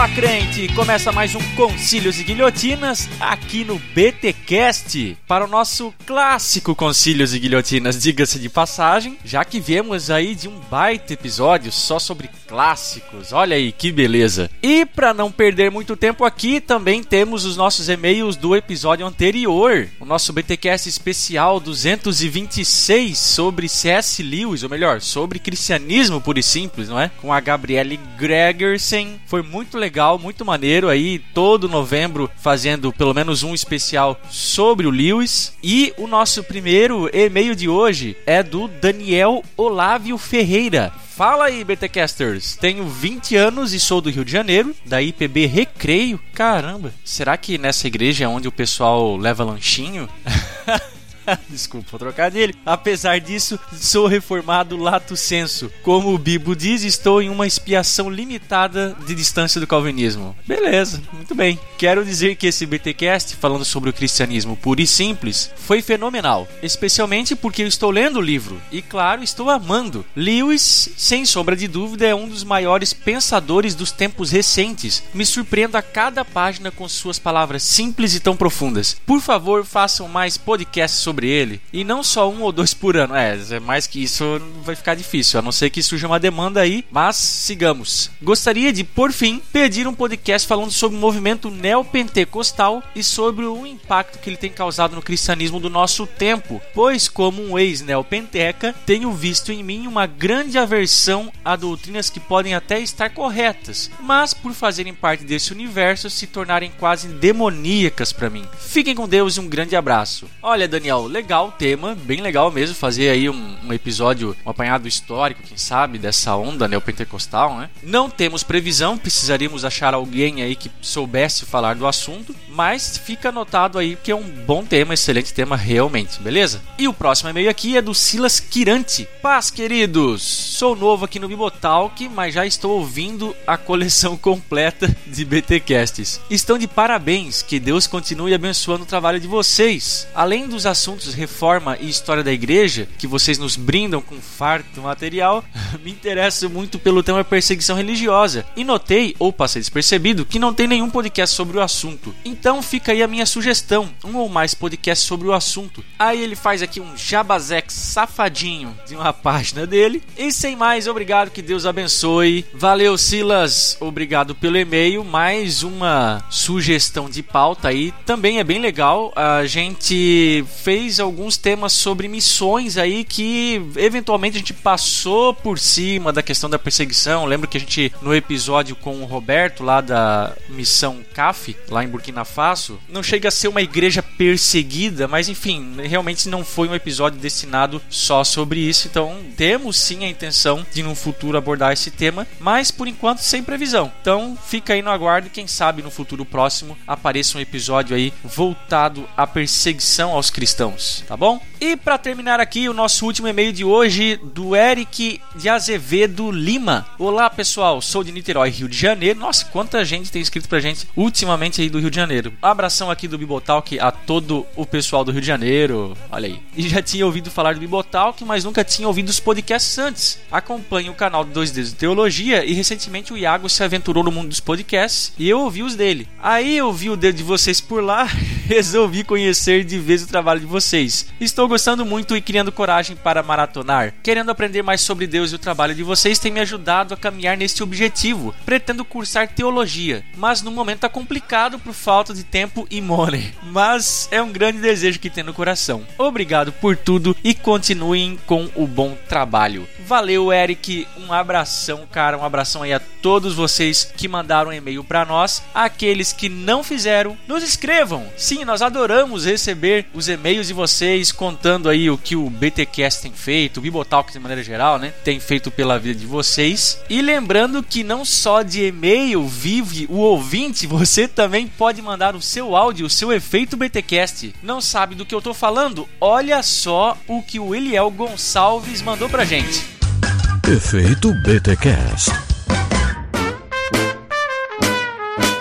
Fala crente! Começa mais um Concílios e Guilhotinas aqui no BTcast para o nosso clássico Concílios e Guilhotinas, diga-se de passagem, já que viemos aí de um baita episódio só sobre clássicos. Olha aí que beleza! E para não perder muito tempo aqui, também temos os nossos e-mails do episódio anterior, o nosso BTcast especial 226 sobre C.S. Lewis, ou melhor, sobre cristianismo puro e simples, não é? Com a Gabriele Gregersen. Foi muito legal, muito maneiro aí, todo novembro fazendo pelo menos um especial sobre o Lewis. E o nosso primeiro e-mail de hoje é do Daniel Olávio Ferreira. Fala aí, BTcasters. Tenho 20 anos e sou do Rio de Janeiro, da IPB Recreio. Caramba, será que nessa igreja é onde o pessoal leva lanchinho? Desculpa, trocar dele. Apesar disso, sou reformado lato senso. Como o Bibo diz, estou em uma expiação limitada de distância do calvinismo. Beleza, muito bem. Quero dizer que esse BTcast, falando sobre o cristianismo puro e simples, foi fenomenal. Especialmente porque eu estou lendo o livro. E claro, estou amando. Lewis, sem sombra de dúvida, é um dos maiores pensadores dos tempos recentes. Me surpreendo a cada página com suas palavras simples e tão profundas. Por favor, façam mais podcasts sobre ele. E não só um ou dois por ano. É, mais que isso vai ficar difícil, a não ser que surja uma demanda aí. Mas sigamos. Gostaria de, por fim, pedir um podcast falando sobre o movimento neopentecostal e sobre o impacto que ele tem causado no cristianismo do nosso tempo. Pois, como um ex-neopenteca, tenho visto em mim uma grande aversão a doutrinas que podem até estar corretas, mas por fazerem parte desse universo se tornarem quase demoníacas para mim. Fiquem com Deus e um grande abraço. Olha, Daniel, legal o tema, bem legal mesmo fazer aí um, um, episódio, um apanhado histórico, quem sabe, dessa onda neopentecostal, né? Não temos previsão, precisaríamos achar alguém aí que soubesse falar do assunto, mas fica anotado aí que é um bom tema, excelente tema realmente, beleza? E o próximo e-mail aqui é do Silas Quirante. Paz, queridos! Sou novo aqui no Bibotalk, mas já estou ouvindo a coleção completa de BTcasts. Estão de parabéns, que Deus continue abençoando o trabalho de vocês. Além dos assuntos reforma e história da igreja, que vocês nos brindam com farto material, me interesso muito pelo tema perseguição religiosa. E notei, ou passei despercebido, que não tem nenhum podcast sobre o assunto. Então fica aí a minha sugestão, um ou mais podcasts sobre o assunto. Aí ele faz aqui um jabazex safadinho de uma página dele. E sem mais, obrigado, que Deus abençoe. Valeu, Silas, obrigado pelo e-mail. Mais uma sugestão de pauta aí, também é bem legal. A gente fez alguns temas sobre missões aí que eventualmente a gente passou por cima da questão da perseguição. Lembro que a gente no episódio com o Roberto lá da missão CAF, lá em Burkina Faso, não chega a ser uma igreja perseguida, mas enfim, realmente não foi um episódio destinado só sobre isso. Então, temos sim a intenção de no futuro abordar esse tema, mas por enquanto sem previsão. Então, fica aí no aguardo, quem sabe no futuro próximo apareça um episódio aí voltado à perseguição aos cristãos, tá bom? E para terminar aqui o nosso último e-mail de hoje do Eric de Azevedo Lima. Olá, pessoal, sou de Niterói, Rio de Janeiro. Nossa, quanta gente tem escrito pra gente ultimamente aí do Rio de Janeiro. Abração aqui do Bibotalk a todo o pessoal do Rio de Janeiro. Olha aí. E já tinha ouvido falar do Bibotalk, mas nunca tinha ouvido os podcasts antes. Acompanho o canal do Dois Dedos de Teologia e recentemente o Iago se aventurou no mundo dos podcasts e eu ouvi os dele. Aí eu vi o dedo de vocês por lá, resolvi conhecer de vez o trabalho de vocês. Estou gostando muito e criando coragem para maratonar. Querendo aprender mais sobre Deus e o trabalho de vocês tem me ajudado a caminhar neste objetivo. Pretendo cursar teologia, mas no momento está complicado por falta de tempo e money. Mas é um grande desejo que tem no coração. Obrigado por tudo e continuem com o bom trabalho. Valeu, Eric. Um abração, cara. Um abração aí a todos vocês que mandaram e-mail para nós. Aqueles que não fizeram, nos escrevam. Sim, nós adoramos receber os e-mails de vocês contando aí o que o BTcast tem feito, o Bibotalk de maneira geral, né? Tem feito pela vida de vocês. E lembrando que não só de e-mail vive o ouvinte, você também pode mandar o seu áudio, o seu efeito BTcast. Não sabe do que eu tô falando? Olha só o que o Eliel Gonçalves mandou pra gente. Efeito BTcast.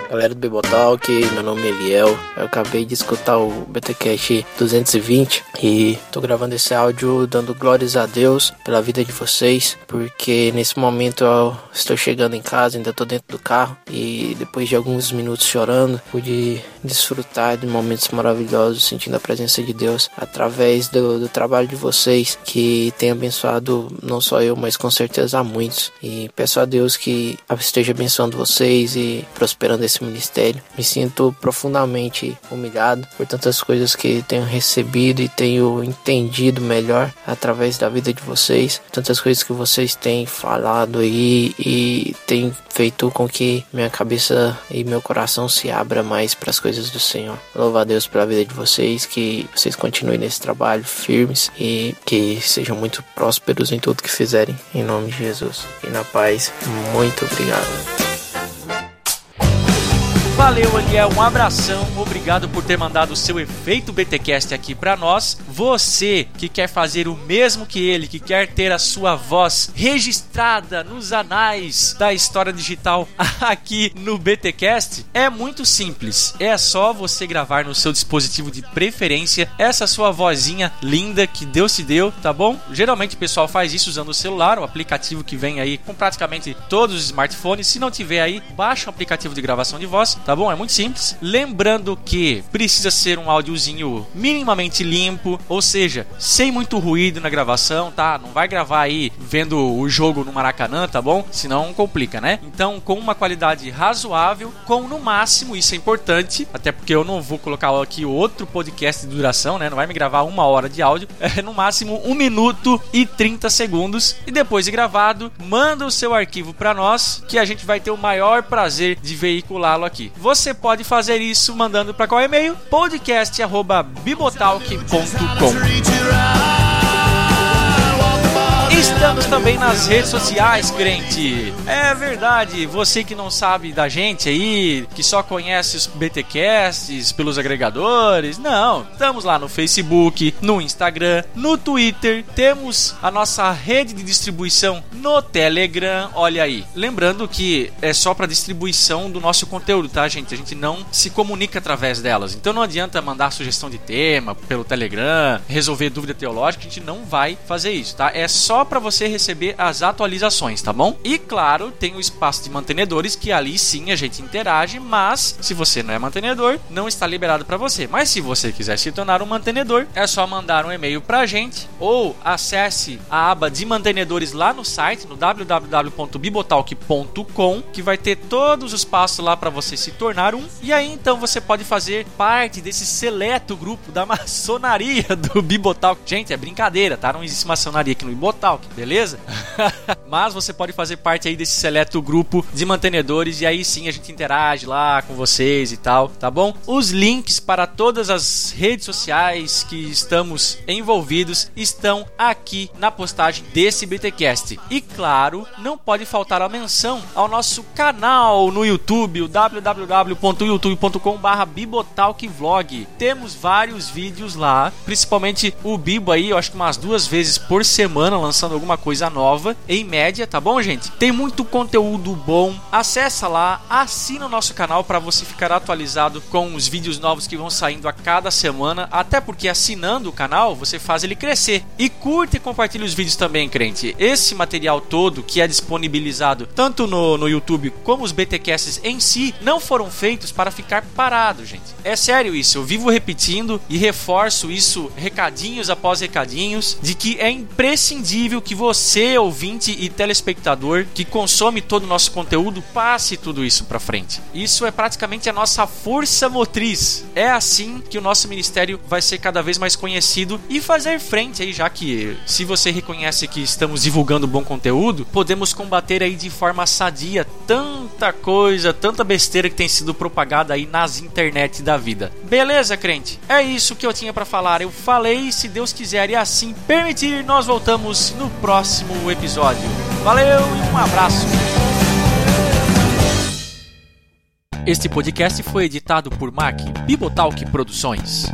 Galera do Bibotalk, meu nome é Eliel. Eu acabei de escutar o BTCast 220 e tô gravando esse áudio dando glórias a Deus pela vida de vocês, porque nesse momento eu estou chegando em casa, ainda tô dentro do carro e depois de alguns minutos chorando, pude desfrutar de momentos maravilhosos, sentindo a presença de Deus através do, do trabalho de vocês que tem abençoado não só eu, mas com certeza a muitos. E peço a Deus que esteja abençoando vocês e prosperando esse ministério. Me sinto profundamente humilhado por tantas coisas que tenho recebido e tenho entendido melhor através da vida de vocês, tantas coisas que vocês têm falado aí e tem feito com que minha cabeça e meu coração se abra mais para as coisas do Senhor. Louvo a Deus pela vida de vocês, que vocês continuem nesse trabalho firmes e que sejam muito prósperos em tudo que fizerem, em nome de Jesus. E na paz, muito obrigado. Valeu, Eliel, um abração, obrigado por ter mandado o seu efeito BTcast aqui para nós. Você que quer fazer o mesmo que ele, que quer ter a sua voz registrada nos anais da história digital aqui no BTcast, é muito simples. É só você gravar no seu dispositivo de preferência essa sua vozinha linda que Deus te deu, tá bom? Geralmente o pessoal faz isso usando o celular, o aplicativo que vem aí com praticamente todos os smartphones. Se não tiver aí, baixa o aplicativo de gravação de voz tá bom? É muito simples. Lembrando que precisa ser um áudiozinho minimamente limpo, ou seja, sem muito ruído na gravação, tá? Não vai gravar aí vendo o jogo no Maracanã, tá bom? Senão complica, né? Então, com uma qualidade razoável, com no máximo, isso é importante, até porque eu não vou colocar aqui outro podcast de duração, né? Não vai me gravar uma hora de áudio, é no máximo 1 minuto e 30 segundos. E depois de gravado, manda o seu arquivo para nós, que a gente vai ter o maior prazer de veiculá-lo aqui. Você pode fazer isso mandando para qual e-mail? podcast@bibotalk.com. Estamos também nas redes sociais, crente. É verdade, você que não sabe da gente aí, que só conhece os BTcasts pelos agregadores, não. Estamos lá no Facebook, no Instagram, no Twitter, temos a nossa rede de distribuição no Telegram. Olha aí, lembrando que é só para distribuição do nosso conteúdo, tá, gente? A gente não se comunica através delas. Então não adianta mandar sugestão de tema pelo Telegram, resolver dúvida teológica, a gente não vai fazer isso, tá? É só para você receber as atualizações, tá bom? E claro, tem o espaço de mantenedores que ali sim a gente interage, mas se você não é mantenedor, não está liberado para você. Mas se você quiser se tornar um mantenedor, é só mandar um e-mail pra gente ou acesse a aba de mantenedores lá no site, no www.bibotalk.com, que vai ter todos os passos lá para você se tornar um. E aí então você pode fazer parte desse seleto grupo da maçonaria do Bibotalk. Gente, é brincadeira, tá? Não existe maçonaria aqui no Bibotalk, beleza? Mas você pode fazer parte aí desse seleto grupo de mantenedores e aí sim a gente interage lá com vocês e tal, tá bom? Os links para todas as redes sociais que estamos envolvidos estão aqui na postagem desse BTcast. E claro, não pode faltar a menção ao nosso canal no YouTube, o www.youtube.com/bibotalkvlog. Temos vários vídeos lá, principalmente o Bibo aí, eu acho que umas duas vezes por semana lançando alguma coisa nova, em média, tá bom, gente? Tem muito conteúdo bom. Acessa lá, assina o nosso canal para você ficar atualizado com os vídeos novos que vão saindo a cada semana, até porque assinando o canal, você faz ele crescer. E curte e compartilha os vídeos também, crente. Esse material todo que é disponibilizado tanto no, no YouTube como os BTcasts em si, não foram feitos para ficar parado, gente. É sério isso, eu vivo repetindo e reforço isso recadinhos após recadinhos de que é imprescindível que você, ouvinte e telespectador que consome todo o nosso conteúdo, passe tudo isso para frente. Isso é praticamente a nossa força motriz. É assim que o nosso ministério vai ser cada vez mais conhecido e fazer frente aí, já que se você reconhece que estamos divulgando bom conteúdo, podemos combater aí de forma sadia tanta coisa, tanta besteira que tem sido propagada aí nas internet da vida. Beleza, crente? É isso que eu tinha para falar. Eu falei, se Deus quiser e assim permitir, nós voltamos no próximo episódio. Valeu e um abraço. Este podcast foi editado por Mac Bibotalk Produções.